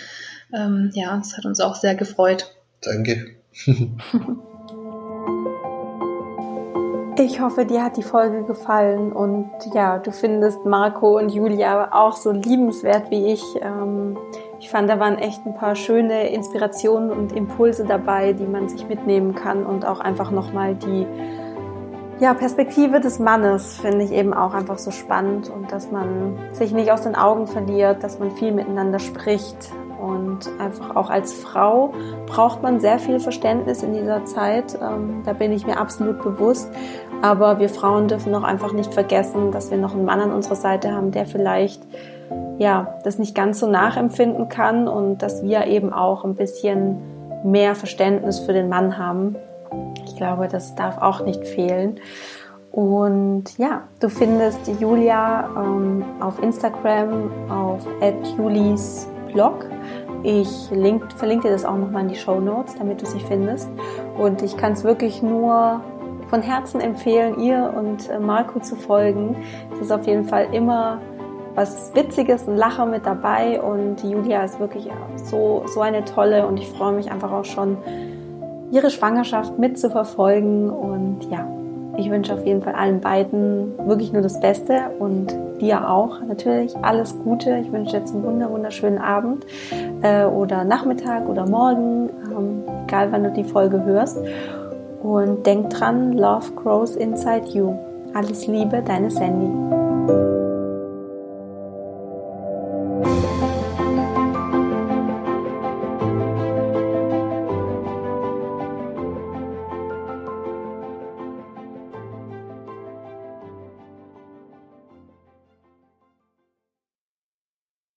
Ähm, ja, es hat uns auch sehr gefreut. Danke. Ich hoffe, dir hat die Folge gefallen und ja, du findest Marco und Julia auch so liebenswert wie ich. Ähm, ich fand, da waren echt ein paar schöne Inspirationen und Impulse dabei, die man sich mitnehmen kann und auch einfach nochmal die ja, Perspektive des Mannes finde ich eben auch einfach so spannend und dass man sich nicht aus den Augen verliert, dass man viel miteinander spricht, und einfach auch als Frau braucht man sehr viel Verständnis in dieser Zeit. Ähm, da bin ich mir absolut bewusst. Aber wir Frauen dürfen auch einfach nicht vergessen, dass wir noch einen Mann an unserer Seite haben, der vielleicht ja, das nicht ganz so nachempfinden kann und dass wir eben auch ein bisschen mehr Verständnis für den Mann haben. Ich glaube, das darf auch nicht fehlen. Und ja, du findest Julia ähm, auf Instagram auf @julis_blog ich link, verlinke dir das auch nochmal in die Show Notes, damit du sie findest. Und ich kann es wirklich nur von Herzen empfehlen, ihr und äh, Marco zu folgen. Es ist auf jeden Fall immer was Witziges, ein Lacher mit dabei und Julia ist wirklich so, so eine tolle und ich freue mich einfach auch schon, ihre Schwangerschaft mitzuverfolgen und ja, ich wünsche auf jeden Fall allen beiden wirklich nur das Beste und dir auch natürlich alles Gute. Ich wünsche jetzt einen wunderschönen Abend äh, oder Nachmittag oder Morgen, ähm, egal wann du die Folge hörst. Und denk dran, Love grows inside you. Alles Liebe, deine Sandy.